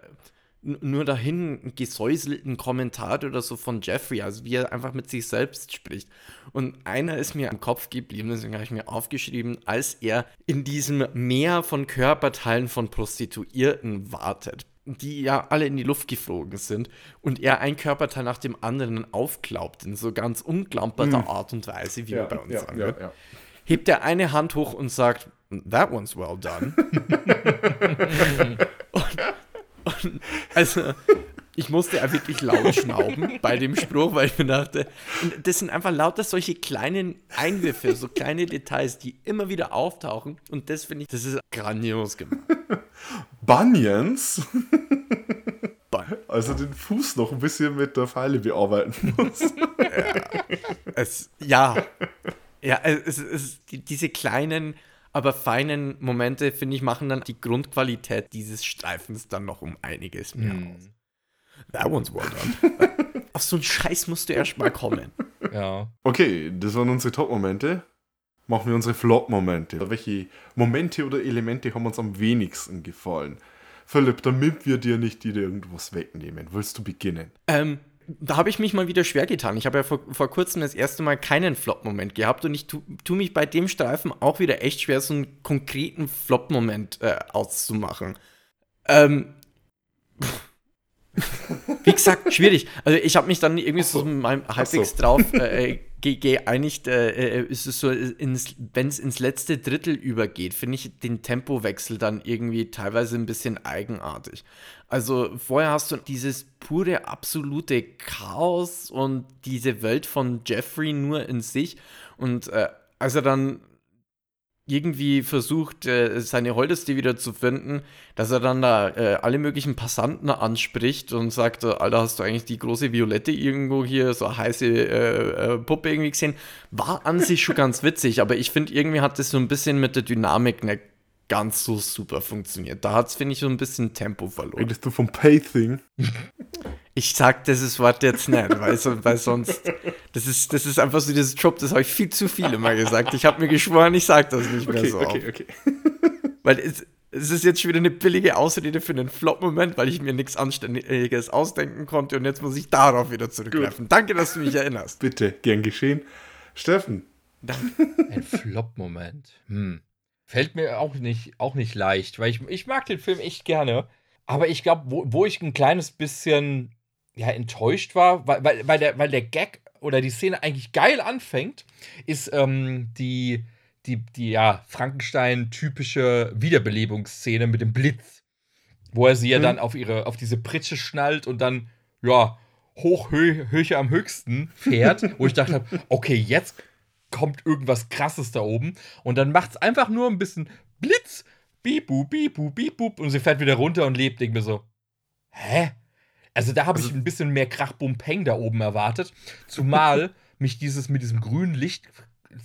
nur dahin gesäuselten Kommentare oder so von Jeffrey, also wie er einfach mit sich selbst spricht. Und einer ist mir im Kopf geblieben, deswegen habe ich mir aufgeschrieben, als er in diesem Meer von Körperteilen von Prostituierten wartet die ja alle in die Luft geflogen sind und er ein Körperteil nach dem anderen aufklaubt in so ganz unglamperter Art und Weise, wie man bei uns sagen wird, hebt er eine Hand hoch und sagt, that one's well done. <laughs> und, <laughs> also, ich musste ja wirklich laut schnauben bei dem Spruch, weil ich mir dachte, das sind einfach lauter solche kleinen Einwürfe, so kleine Details, die immer wieder auftauchen und das finde ich, das ist grandios gemacht. Bunions, Bun. also den Fuß noch ein bisschen mit der Pfeile bearbeiten muss. Es, ja, ja, es, es, es, die, diese kleinen, aber feinen Momente, finde ich, machen dann die Grundqualität dieses Streifens dann noch um einiges mehr aus. That one's well done. <laughs> Auf so einen Scheiß musst du erst mal kommen. Ja. Okay, das waren unsere Top-Momente. Machen wir unsere Flop-Momente. Welche Momente oder Elemente haben uns am wenigsten gefallen? Philipp, damit wir dir nicht wieder irgendwas wegnehmen, willst du beginnen? Ähm, da habe ich mich mal wieder schwer getan. Ich habe ja vor, vor kurzem das erste Mal keinen Flop-Moment gehabt und ich tue tu mich bei dem Streifen auch wieder echt schwer, so einen konkreten Flop-Moment äh, auszumachen. Ähm, wie gesagt, <laughs> schwierig. Also ich habe mich dann irgendwie so mal halbwegs drauf äh, <laughs> eigentlich, äh, äh, ist es so, wenn es ins letzte Drittel übergeht, finde ich den Tempowechsel dann irgendwie teilweise ein bisschen eigenartig. Also vorher hast du dieses pure, absolute Chaos und diese Welt von Jeffrey nur in sich. Und äh, als er dann irgendwie versucht, äh, seine Holdeste wieder zu finden, dass er dann da äh, alle möglichen Passanten anspricht und sagt, Alter, hast du eigentlich die große Violette irgendwo hier, so heiße äh, äh, Puppe irgendwie gesehen? War an sich schon ganz witzig, aber ich finde, irgendwie hat das so ein bisschen mit der Dynamik nicht ganz so super funktioniert. Da hat es, finde ich, so ein bisschen Tempo verloren. Redest du vom Pacing? Ich sag dieses Wort jetzt nicht, weil, so, weil sonst. Das ist, das ist einfach so dieses Job, das habe ich viel zu viel immer gesagt. Ich habe mir geschworen, ich sage das nicht mehr Okay, so. okay, oft. okay. Weil es, es ist jetzt schon wieder eine billige Ausrede für einen Flop-Moment, weil ich mir nichts Anständiges ausdenken konnte und jetzt muss ich darauf wieder zurückgreifen. Danke, dass du mich erinnerst. Bitte, gern geschehen. Steffen, Ein Flop-Moment. Hm. Fällt mir auch nicht, auch nicht leicht, weil ich, ich mag den Film echt gerne. Aber ich glaube, wo, wo ich ein kleines bisschen ja, enttäuscht war, weil, weil, weil, der, weil der Gag oder die Szene eigentlich geil anfängt, ist ähm, die, die, die ja, Frankenstein-typische Wiederbelebungsszene mit dem Blitz. Wo er sie ja dann auf, ihre, auf diese Pritsche schnallt und dann, ja, hoch, hö, Höche am höchsten fährt, wo ich dachte, okay, jetzt kommt irgendwas krasses da oben und dann macht es einfach nur ein bisschen Blitz, bibu, bibu, bibu und sie fährt wieder runter und lebt. Denke mir so, hä? Also da habe ich ein bisschen mehr Krach, Bum, Peng da oben erwartet. Zumal <laughs> mich dieses mit diesem grünen Licht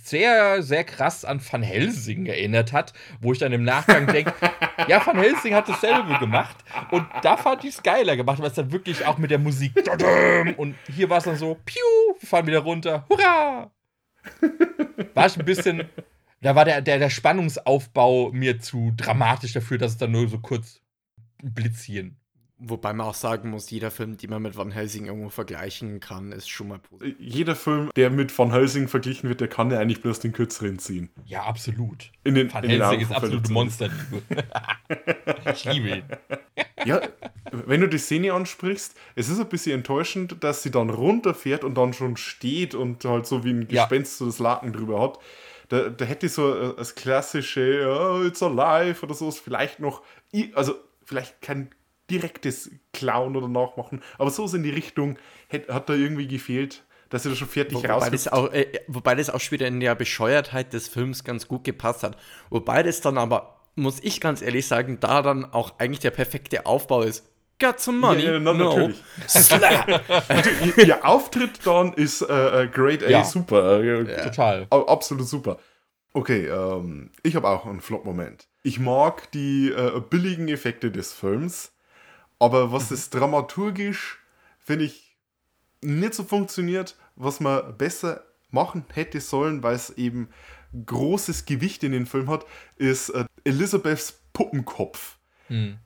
sehr, sehr krass an Van Helsing erinnert hat, wo ich dann im Nachgang denke, <laughs> ja, Van Helsing hat dasselbe gemacht und da fand ich es geiler gemacht, weil es dann wirklich auch mit der Musik <laughs> und hier war es dann so, piu, wir fahren wieder runter, hurra! War ich ein bisschen, da war der, der, der Spannungsaufbau mir zu dramatisch dafür, dass es dann nur so kurz blitzieren. Wobei man auch sagen muss, jeder Film, den man mit Van Helsing irgendwo vergleichen kann, ist schon mal positiv. jeder Film, der mit Van Helsing verglichen wird, der kann ja eigentlich bloß den kürzeren ziehen. Ja, absolut. In den, Van in den Helsing Augen ist absolute Monsterliebe. <laughs> ich liebe ihn. Ja, wenn du die Szene ansprichst, es ist ein bisschen enttäuschend, dass sie dann runterfährt und dann schon steht und halt so wie ein Ja. Gespenst so das Laken drüber hat. Da, da hätte ich so äh, das klassische oh, It's alive oder so, ist vielleicht noch, also vielleicht kein direktes Klauen oder Nachmachen, aber so in die Richtung hat da irgendwie gefehlt, dass sie da schon fertig Wobei raus das, auch, äh, wobei das auch schon wieder in der Bescheuertheit des Films ganz gut gepasst hat. Wobei das dann aber, muss ich ganz ehrlich sagen, da dann auch eigentlich der perfekte Aufbau ist. Got some money? Ja, ja, na, natürlich. Slap! <laughs> Ihr Auftritt dann ist äh, äh, Great A Ja. super. Äh, Total. Au- Absolut super. Okay, ähm, ich habe auch einen Flop-Moment. Ich mag die äh, billigen Effekte des Films, aber was es dramaturgisch, finde ich, nicht so funktioniert, was man besser machen hätte sollen, weil es eben großes Gewicht in den Film hat, ist äh, Elizabeths Puppenkopf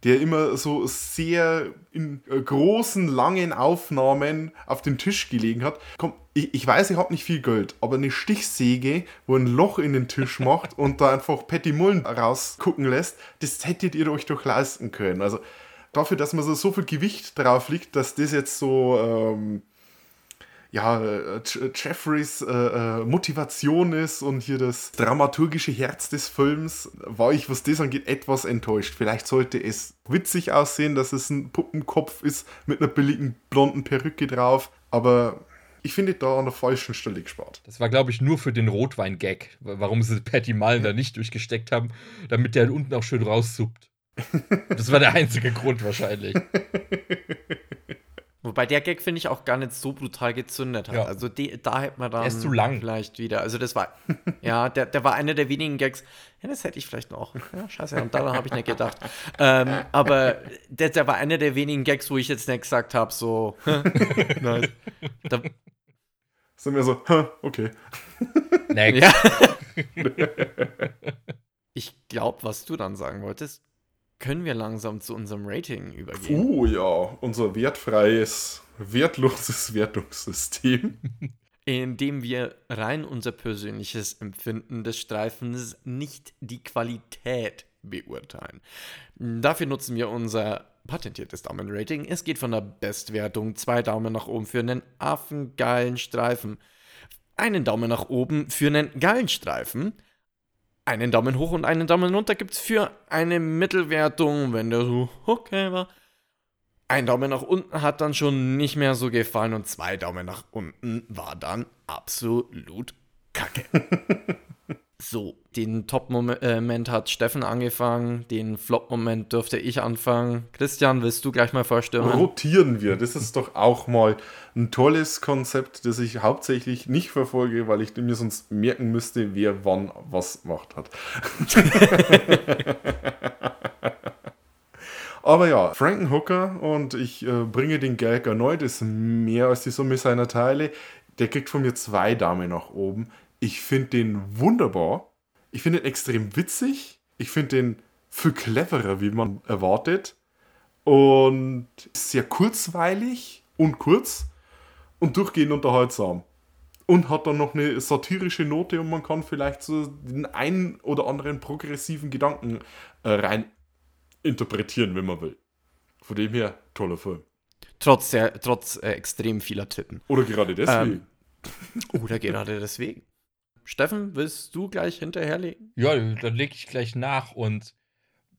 der immer so sehr in äh, großen, langen Aufnahmen auf dem Tisch gelegen hat. Komm, ich, ich weiß, ich habe nicht viel Geld, aber eine Stichsäge, wo ein Loch in den Tisch macht und da einfach Patty Mullen rausgucken lässt, das hättet ihr euch doch leisten können. Also dafür, dass man so, so viel Gewicht drauf liegt, dass das jetzt so... Ähm, ja, Jeffreys äh, äh, Motivation ist und hier das dramaturgische Herz des Films, war ich, was das angeht, etwas enttäuscht. Vielleicht sollte es witzig aussehen, dass es ein Puppenkopf ist mit einer billigen blonden Perücke drauf, aber ich finde da an der falschen Stelle gespart. Das war, glaube ich, nur für den Rotwein-Gag, warum sie Patty Mullen da nicht durchgesteckt haben, damit der unten auch schön raussuppt. Das war der einzige Grund wahrscheinlich. Wobei der Gag, finde ich, auch gar nicht so brutal gezündet hat. Ja. Also die, da hätte man dann Der ist zu lang. vielleicht wieder. Also das war, <laughs> ja, der, der war einer der wenigen Gags. Ja, das hätte ich vielleicht noch. Ja, scheiße, und daran habe ich nicht gedacht. ähm, aber der, der war einer der wenigen Gags, wo ich jetzt nicht gesagt habe, so, <laughs> nice. Da, Sind wir so, "Hä, okay. Next. ja. <laughs> ich glaube, was du dann sagen wolltest, können wir langsam zu unserem Rating übergehen. Oh ja, unser wertfreies, wertloses <laughs> Wertungssystem. indem wir rein unser persönliches Empfinden des Streifens, nicht die Qualität beurteilen. Dafür nutzen wir unser patentiertes Daumenrating. Es geht von der Bestwertung zwei Daumen nach oben für einen affengeilen Streifen. einen Daumen nach oben für einen Gallenstreifen. Einen Daumen hoch und einen Daumen runter gibt es für eine Mittelwertung, wenn der so okay war. Ein Daumen nach unten hat dann schon nicht mehr so gefallen und zwei Daumen nach unten war dann absolut kacke. <laughs> so, den Top-Moment hat Steffen angefangen, den Flop-Moment dürfte ich anfangen. Christian, willst du gleich mal vorstellen? Rotieren wir. Das ist doch auch mal ein tolles Konzept, das ich hauptsächlich nicht verfolge, weil ich mir sonst merken müsste, wer wann was gemacht hat. <laughs> Aber ja, Frankenhooker und ich äh, bringe den Gag erneut, ist mehr als die Summe seiner Teile. Der kriegt von mir zwei Daumen nach oben. Ich finde den wunderbar. Ich finde ihn extrem witzig. Ich finde den viel cleverer, wie man erwartet. Und sehr kurzweilig und kurz und durchgehend unterhaltsam. Und hat dann noch eine satirische Note und man kann vielleicht so den einen oder anderen progressiven Gedanken äh, rein interpretieren, wenn man will. Von dem her, toller Film. Trotz, der, trotz äh, extrem vieler Titten. Oder gerade deswegen. Ähm, oder gerade deswegen. Steffen, willst du gleich hinterherlegen? Ja, dann lege ich gleich nach und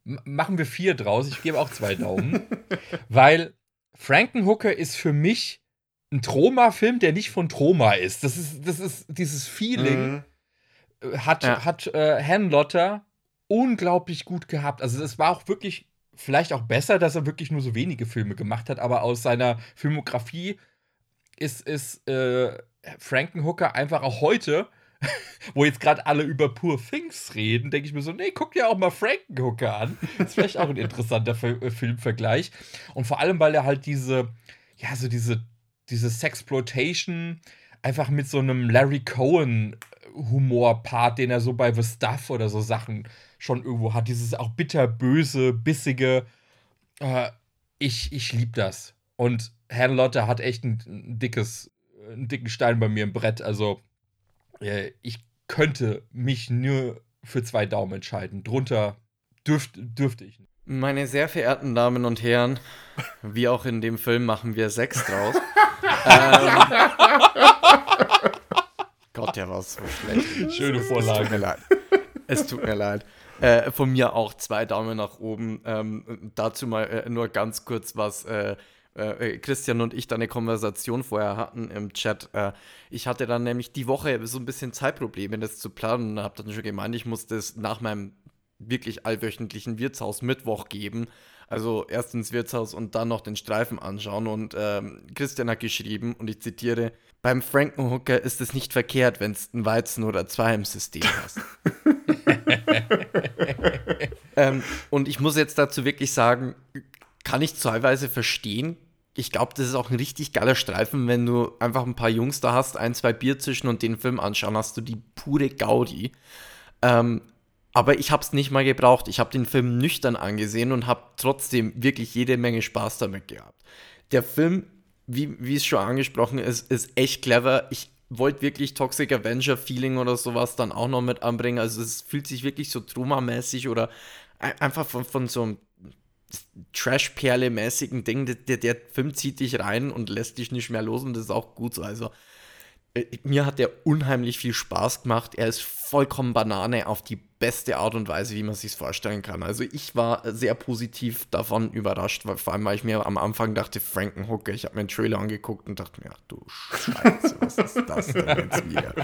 machen wir vier draus. Ich gebe auch zwei Daumen. <laughs> weil Frankenhooker ist für mich ein Troma-Film, der nicht von Troma ist. Das ist, das ist dieses Feeling. Mhm. Hat, ja. hat äh, Hanlotter unglaublich gut gehabt. Also es war auch wirklich vielleicht auch besser, dass er wirklich nur so wenige Filme gemacht hat, aber aus seiner Filmografie ist, ist äh, Frankenhooker einfach auch heute, <laughs> wo jetzt gerade alle über Poor Things reden, denke ich mir so, nee, guck dir auch mal Frankenhooker an. Das ist vielleicht auch ein interessanter äh, Filmvergleich. Und vor allem, weil er halt diese, ja, so diese, diese Sexploitation einfach mit so einem Larry Cohen Humor-Part, den er so bei The Stuff oder so Sachen schon irgendwo hat. Dieses auch bitterböse, bissige. Äh, ich ich liebe das. Und Herrn Lotte hat echt ein, ein, dickes, einen dicken Stein bei mir im Brett. Also äh, ich könnte mich nur für zwei Daumen entscheiden. Drunter dürft, dürfte ich nicht. Meine sehr verehrten Damen und Herren, wie auch in dem Film machen wir sechs draus. <laughs> ähm, Gott, der war so schlecht. Schöne Vorlage. Es tut mir leid. Es tut mir leid. Äh, von mir auch zwei Daumen nach oben. Ähm, dazu mal äh, nur ganz kurz was. Äh, äh Christian und ich da eine Konversation vorher hatten im Chat. Äh, ich hatte dann nämlich die Woche so ein bisschen Zeitprobleme, das zu planen und habe dann schon gemeint, ich muss das nach meinem wirklich allwöchentlichen Wirtshaus Mittwoch geben. Also erst ins Wirtshaus und dann noch den Streifen anschauen. Und ähm, Christian hat geschrieben, und ich zitiere, beim Frankenhooker ist es nicht verkehrt, wenn es ein Weizen oder zwei im System hast. <laughs> ähm, und ich muss jetzt dazu wirklich sagen, kann ich teilweise verstehen. Ich glaube, das ist auch ein richtig geiler Streifen, wenn du einfach ein paar Jungs da hast, ein, zwei Bier zwischen und den Film anschauen, hast du die pure Gaudi. Ähm, aber ich habe es nicht mal gebraucht. Ich habe den Film nüchtern angesehen und habe trotzdem wirklich jede Menge Spaß damit gehabt. Der Film, wie, es schon angesprochen ist, ist echt clever. Ich wollte wirklich Toxic Avenger Feeling oder sowas dann auch noch mit anbringen. Also es fühlt sich wirklich so Truma-mäßig oder einfach von, von so einem Trash-Perle-mäßigen Ding. Der, der Film zieht dich rein und lässt dich nicht mehr los und das ist auch gut so. Also äh, mir hat der unheimlich viel Spaß gemacht. Er ist vollkommen Banane auf die beste Art und Weise, wie man sich vorstellen kann. Also ich war sehr positiv davon überrascht, weil vor allem, weil ich mir am Anfang dachte, Frankenhooker, ich habe mir einen Trailer angeguckt und dachte mir, ach du Scheiße, was ist das denn jetzt wieder?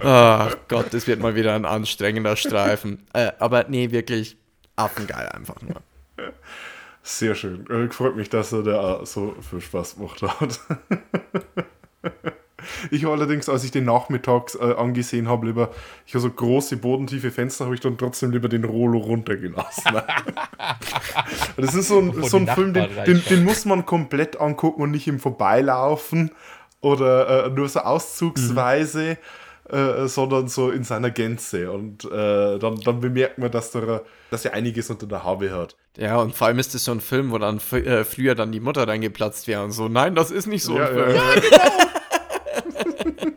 Ach Gott, das wird mal wieder ein anstrengender Streifen. Äh, aber nee, wirklich affengeil einfach nur. Sehr schön. Äh, freut mich, dass er da so viel Spaß gemacht hat. <laughs> Ich habe allerdings, als ich den nachmittags äh, angesehen habe, lieber, ich habe so große bodentiefe Fenster, habe ich dann trotzdem lieber den Rollo runtergelassen. <laughs> das ist so ein, so ein Film, den, den, den, muss man komplett angucken und nicht im Vorbeilaufen oder äh, nur so auszugsweise. Mhm. Äh, sondern so in seiner Gänze. Und äh, dann, dann bemerkt man, dass, der, dass er einiges unter der Haube hat. Ja, und vor allem ist es so ein Film, wo dann äh, früher dann die Mutter reingeplatzt wäre und so. Nein, das ist nicht so ja, ein Film. Ja, <laughs> genau.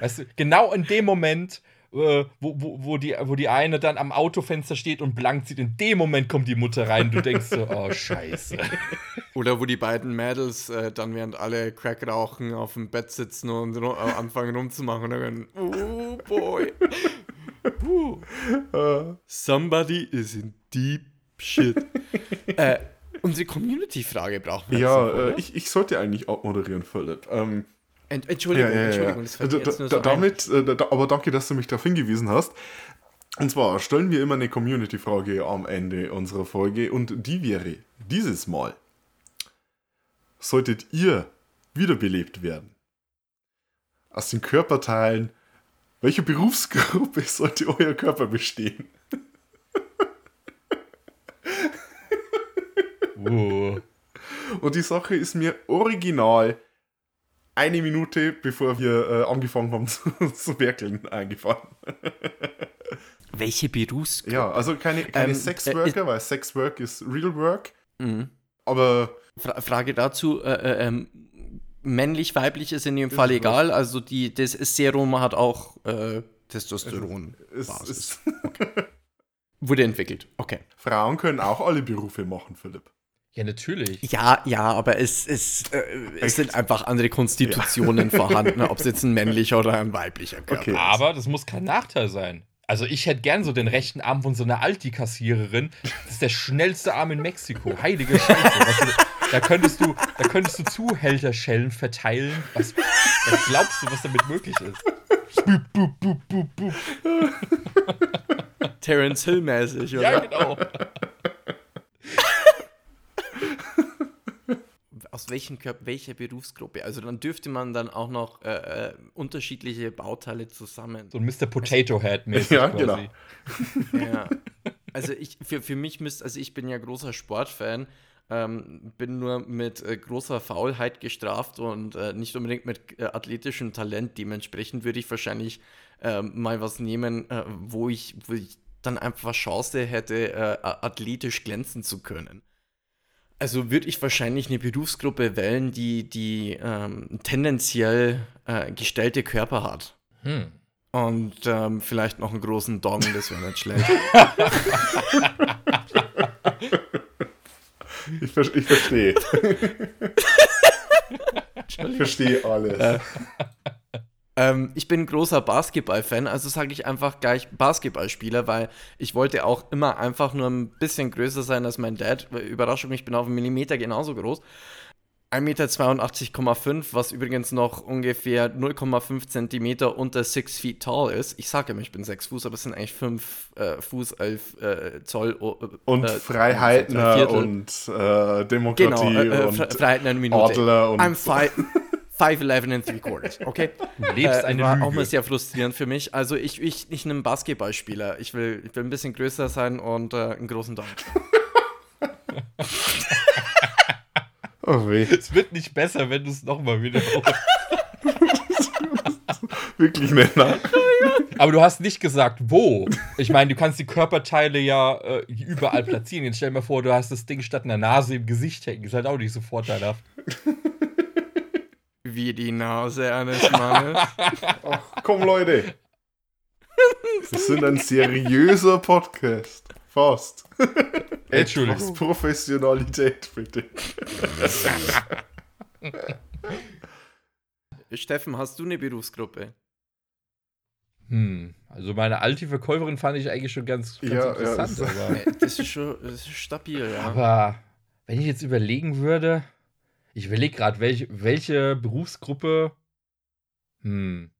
Weißt du, genau in dem Moment, äh, wo, wo, wo, die, wo die eine dann am Autofenster steht und blank sieht, in dem Moment kommt die Mutter rein. Du denkst so, oh, scheiße. <laughs> Oder wo die beiden Mädels äh, dann während alle Crack rauchen auf dem Bett sitzen und ru äh, anfangen rumzumachen und dann oh boy. <laughs> uh. Somebody is in deep shit. <laughs> äh, unsere Community-Frage brauchen wir Ja, oder? äh, ich, ich sollte eigentlich auch moderieren, Philipp. Ähm, Ent Entschuldigung, ja, ja, ja. Entschuldigung, das fällt Da, jetzt nur da, so damit, äh, da, aber danke, dass du mich darauf hingewiesen hast. Und zwar stellen wir immer eine Community-Frage am Ende unserer Folge und die wäre dieses Mal: Solltet ihr wiederbelebt werden? Aus den Körperteilen, welche Berufsgruppe <laughs> sollte euer Körper bestehen? Uh. Und die Sache ist mir original eine Minute bevor wir äh, angefangen haben <laughs> zu, zu werkeln eingefallen. Welche Berufsgruppe? Ja, also keine, keine Ähm, Sexworker, weil Sexwork ist Real Work. Mhm. Aber Fra Frage dazu, äh, äh, ähm, männlich, weiblich ist in dem Ist Fall was. egal, also die, das Serum hat auch äh, Testosteron. es Basis. ist, Wurde entwickelt, okay. Frauen können auch alle Berufe machen, Philipp. Ja, natürlich. Ja, ja, aber es, es, äh, es sind einfach andere Konstitutionen vorhanden, ob es jetzt ein männlicher oder ein weiblicher Körper Okay. ist. Aber das muss kein Nachteil sein. Also ich hätte gern so den rechten Arm von so einer Alti-Kassiererin. Das ist der schnellste Arm in Mexiko. Heilige Scheiße. Was, du- da könntest du, da könntest du Zuhälterschellen verteilen. Was, was glaubst du, was damit möglich ist? Bup, bup, bup, bup, bup. Terence Hill-mäßig, oder? Ja, genau. Aus welchen Körper, welcher Berufsgruppe? Also dann dürfte man dann auch noch äh, äh, unterschiedliche Bauteile zusammen. So ein Mr. Potato Head <laughs> mäßig Ja, quasi. genau. Ja. Also ich, für, für mich müsste, also ich bin ja großer Sportfan, ähm, bin nur mit äh, großer Faulheit gestraft und äh, nicht unbedingt mit äh, athletischem Talent. Dementsprechend würde ich wahrscheinlich ähm, mal was nehmen, äh, wo, ich, wo ich dann einfach Chance hätte, äh, athletisch glänzen zu können. Also würde ich wahrscheinlich eine Berufsgruppe wählen, die, die ähm, tendenziell äh, gestellte Körper hat. Hm. Und ähm, vielleicht noch einen großen Dong, das wäre nicht schlecht. <laughs> Ich, ver ich verstehe. <laughs> ich verstehe alles. Ähm, ich bin großer Basketball-Fan, also sage ich einfach gleich Basketballspieler, weil ich wollte auch immer einfach nur ein bisschen größer sein als mein Dad. Überraschung, ich bin auf einen Millimeter genauso groß. 1,82,5 Meter, was übrigens noch ungefähr 0,5 Zentimeter unter 6 feet tall ist. Ich sage immer, ich bin 6 Fuß, aber es sind eigentlich 5 äh, Fuß, 11 äh, Zoll. äh, Und äh, Freiheiten Viertel. und äh, Demokratie Genau, äh, äh, und Fre- Freiheiten eine Minute. Adler und I'm five, <laughs> <laughs> 5'11 and 3 quarters, okay? <laughs> Du lebst eine war Lüge. auch mal sehr frustrierend für mich. Also ich, ich, ich nehme Basketballspieler. Ich will, ich will ein bisschen größer sein und äh, einen großen Daumen. <laughs> Oh weh, Es wird nicht besser, wenn du es nochmal wiederholst. <laughs> wirklich. Ne? Aber du hast nicht gesagt, wo. Ich meine, du kannst die Körperteile ja äh, überall platzieren. Jetzt stell dir mal vor, du hast das Ding statt einer Nase im Gesicht hängen. Ist halt auch nicht so vorteilhaft. Wie die Nase eines Mannes. <laughs> Komm, Leute. Wir sind ein seriöser Podcast. Fast. Entschuldigung. Etwas Professionalität, bitte. Steffen, hast du eine Berufsgruppe? Hm. Also meine alte Verkäuferin fand ich eigentlich schon ganz, ganz Ja, ja, interessant. das- aber, Äh, Das ist schon das ist stabil, ja. aber wenn ich jetzt überlegen würde, ich überlege gerade, welche, welche Berufsgruppe. Hm.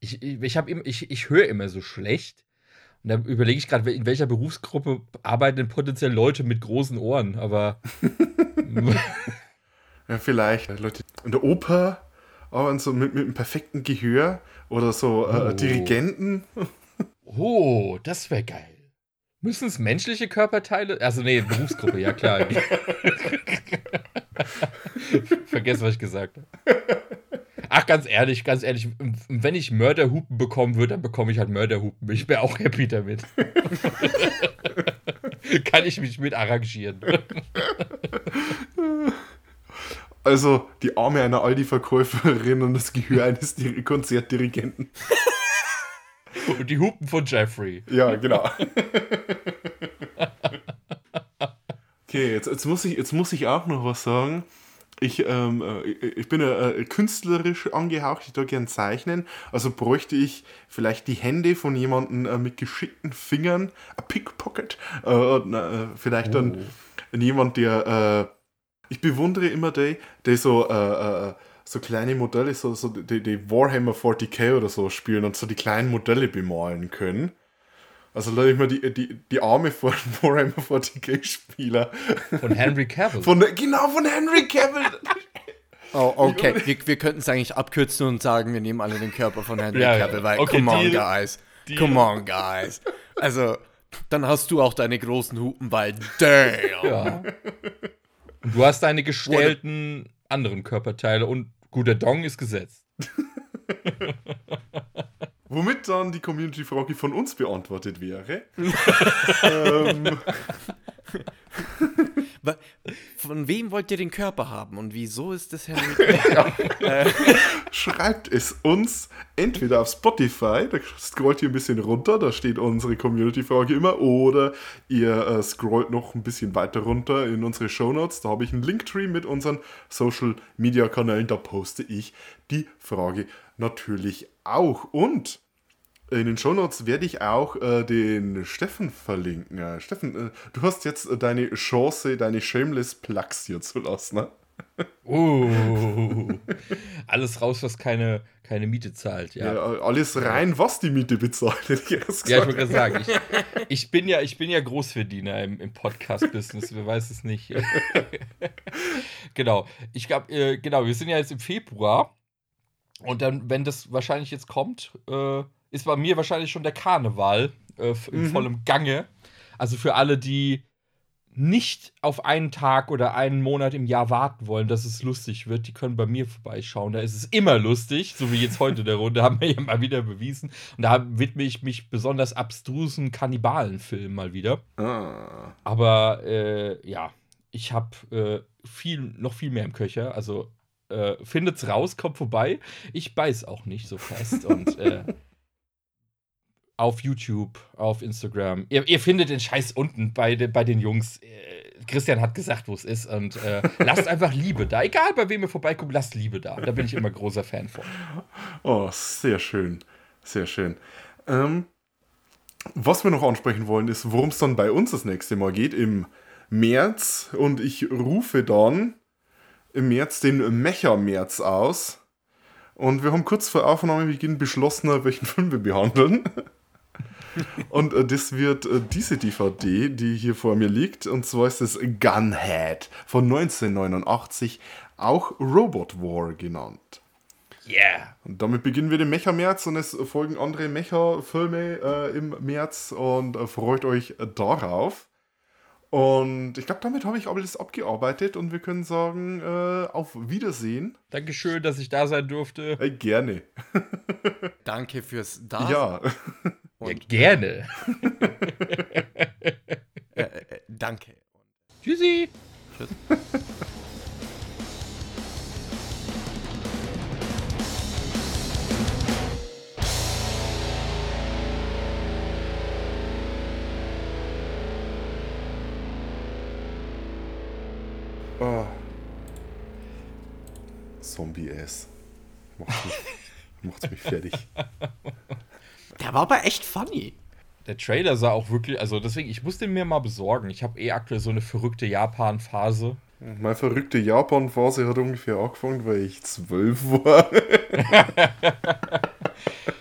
Ich, ich, ich, hab immer- ich, ich höre immer so schlecht. Und da überlege ich gerade, in welcher Berufsgruppe arbeiten denn potenziell Leute mit großen Ohren, aber. <laughs> Ja, vielleicht. Leute in der Oper arbeiten so mit, mit einem perfekten Gehör oder so äh, Oh. Dirigenten. <laughs> Oh, das wäre geil. Müssen es menschliche Körperteile? Also, nee, Berufsgruppe, ja klar. <laughs> <laughs> Vergessen, was ich gesagt habe. Ach, ganz ehrlich, ganz ehrlich, wenn ich Mörderhupen bekommen würde, dann bekomme ich halt Mörderhupen. Ich wäre auch happy damit. <laughs> Kann ich mich mit arrangieren. Also die Arme einer Aldi-Verkäuferin und das Gehör eines Dir Konzertdirigenten. Und die Hupen von Jeffrey. Ja, genau. Okay, jetzt, jetzt, muss ich, jetzt muss ich auch noch was sagen. Ich, ähm, äh, ich bin äh, künstlerisch angehaucht, ich da gern zeichnen. Also bräuchte ich vielleicht die Hände von jemandem äh, mit geschickten Fingern, ein Pickpocket. Äh, äh, vielleicht dann jemand, der. Äh, ich bewundere immer die, die so. So kleine Modelle, so, so die, die Warhammer 40k oder so spielen und so die kleinen Modelle bemalen können. Also lade ich mal die, die, die Arme von <laughs> Warhammer 40k-Spieler. Von Henry Cavill. Von, der- genau, von Henry Cavill. Oh, okay. Wir, wir könnten es eigentlich abkürzen und sagen, wir nehmen alle den Körper von Henry <laughs> Ja. Cavill, weil, Okay, come on, Deal. guys. Come on, guys. Also, dann hast du auch deine großen Hupen, weil, damn. Ja. Und du hast deine gestellten anderen Körperteile und gut, der Dong ist gesetzt. <laughs> Womit dann die Community-Frage von uns beantwortet wäre. <laughs> ähm, Von wem wollt ihr den Körper haben und wieso ist das Henry Cavill? <laughs> schreibt es uns entweder auf Spotify, da scrollt ihr ein bisschen runter, da steht unsere Community-Frage immer, oder ihr äh, scrollt noch ein bisschen weiter runter in unsere Shownotes, da habe ich einen Linktree mit unseren Social-Media-Kanälen, da poste ich die Frage natürlich auch. Und in den Shownotes werde ich auch äh, den Steffen verlinken. Ja, Steffen, äh, du hast jetzt äh, deine Chance, deine Shameless Plugs hier zu lassen. Ne? Uh, alles raus, was keine, keine Miete zahlt. Ja, Ja. alles rein, was die Miete bezahlt. hätte ich erst Ja, ich wollte gerade sagen, ich, ich, bin ja, ich bin ja Großverdiener im, im Podcast-Business, wer weiß es nicht. <laughs> genau, ich glaube, äh, genau, wir sind ja jetzt im Februar und dann, wenn das wahrscheinlich jetzt kommt, äh, ist bei mir wahrscheinlich schon der Karneval äh, in vollem Gange. Also für alle, die nicht auf einen Tag oder einen Monat im Jahr warten wollen, dass es lustig wird, die können bei mir vorbeischauen. Da ist es immer lustig, so wie jetzt heute in der Runde, <laughs> haben wir ja mal wieder bewiesen. Und da widme ich mich besonders abstrusen Kannibalenfilmen mal wieder. Ah. Aber äh, ja, ich habe äh, viel, noch viel mehr im Köcher. Also äh, findet's raus, kommt vorbei. Ich beiß auch nicht so fest. Und <laughs> äh, auf YouTube, auf Instagram. Ihr, ihr findet den Scheiß unten bei, de, bei den Jungs. Äh, Christian hat gesagt, wo es ist. Und äh, lasst einfach Liebe da. Egal bei wem ihr vorbeikommt, lasst Liebe da. Da bin ich immer großer Fan von. Oh, sehr schön. Sehr schön. Ähm, was wir noch ansprechen wollen, ist, worum es dann bei uns das nächste Mal geht im März. Und ich rufe dann im März den Mecha-März aus. Und wir haben kurz vor Aufnahmebeginn beschlossen, <laughs> welchen Film wir behandeln. <laughs> Und äh, das wird äh, diese DVD, die hier vor mir liegt. Und zwar ist es Gunhead von 1989, auch Robot War genannt. Yeah. Und damit beginnen wir den Mecha-März und es folgen andere Mecha-Filme äh, im März und äh, freut euch darauf. Und ich glaube, damit habe ich alles abgearbeitet und wir können sagen, äh, auf Wiedersehen. Dankeschön, dass ich da sein durfte. Äh, gerne. <laughs> Danke fürs Dasein. Ja. Ja, gerne. <laughs> <laughs> Äh, äh, danke. Tschüssi. Oh. Zombie-Ass. Macht's mich, <laughs> macht's mich fertig. Der war aber echt funny. Der Trailer sah auch wirklich, also deswegen, ich muss den mir mal besorgen. Ich habe eh aktuell so eine verrückte Japan-Phase. Meine verrückte Japan-Phase hat ungefähr angefangen, weil ich zwölf war. <laughs> <laughs>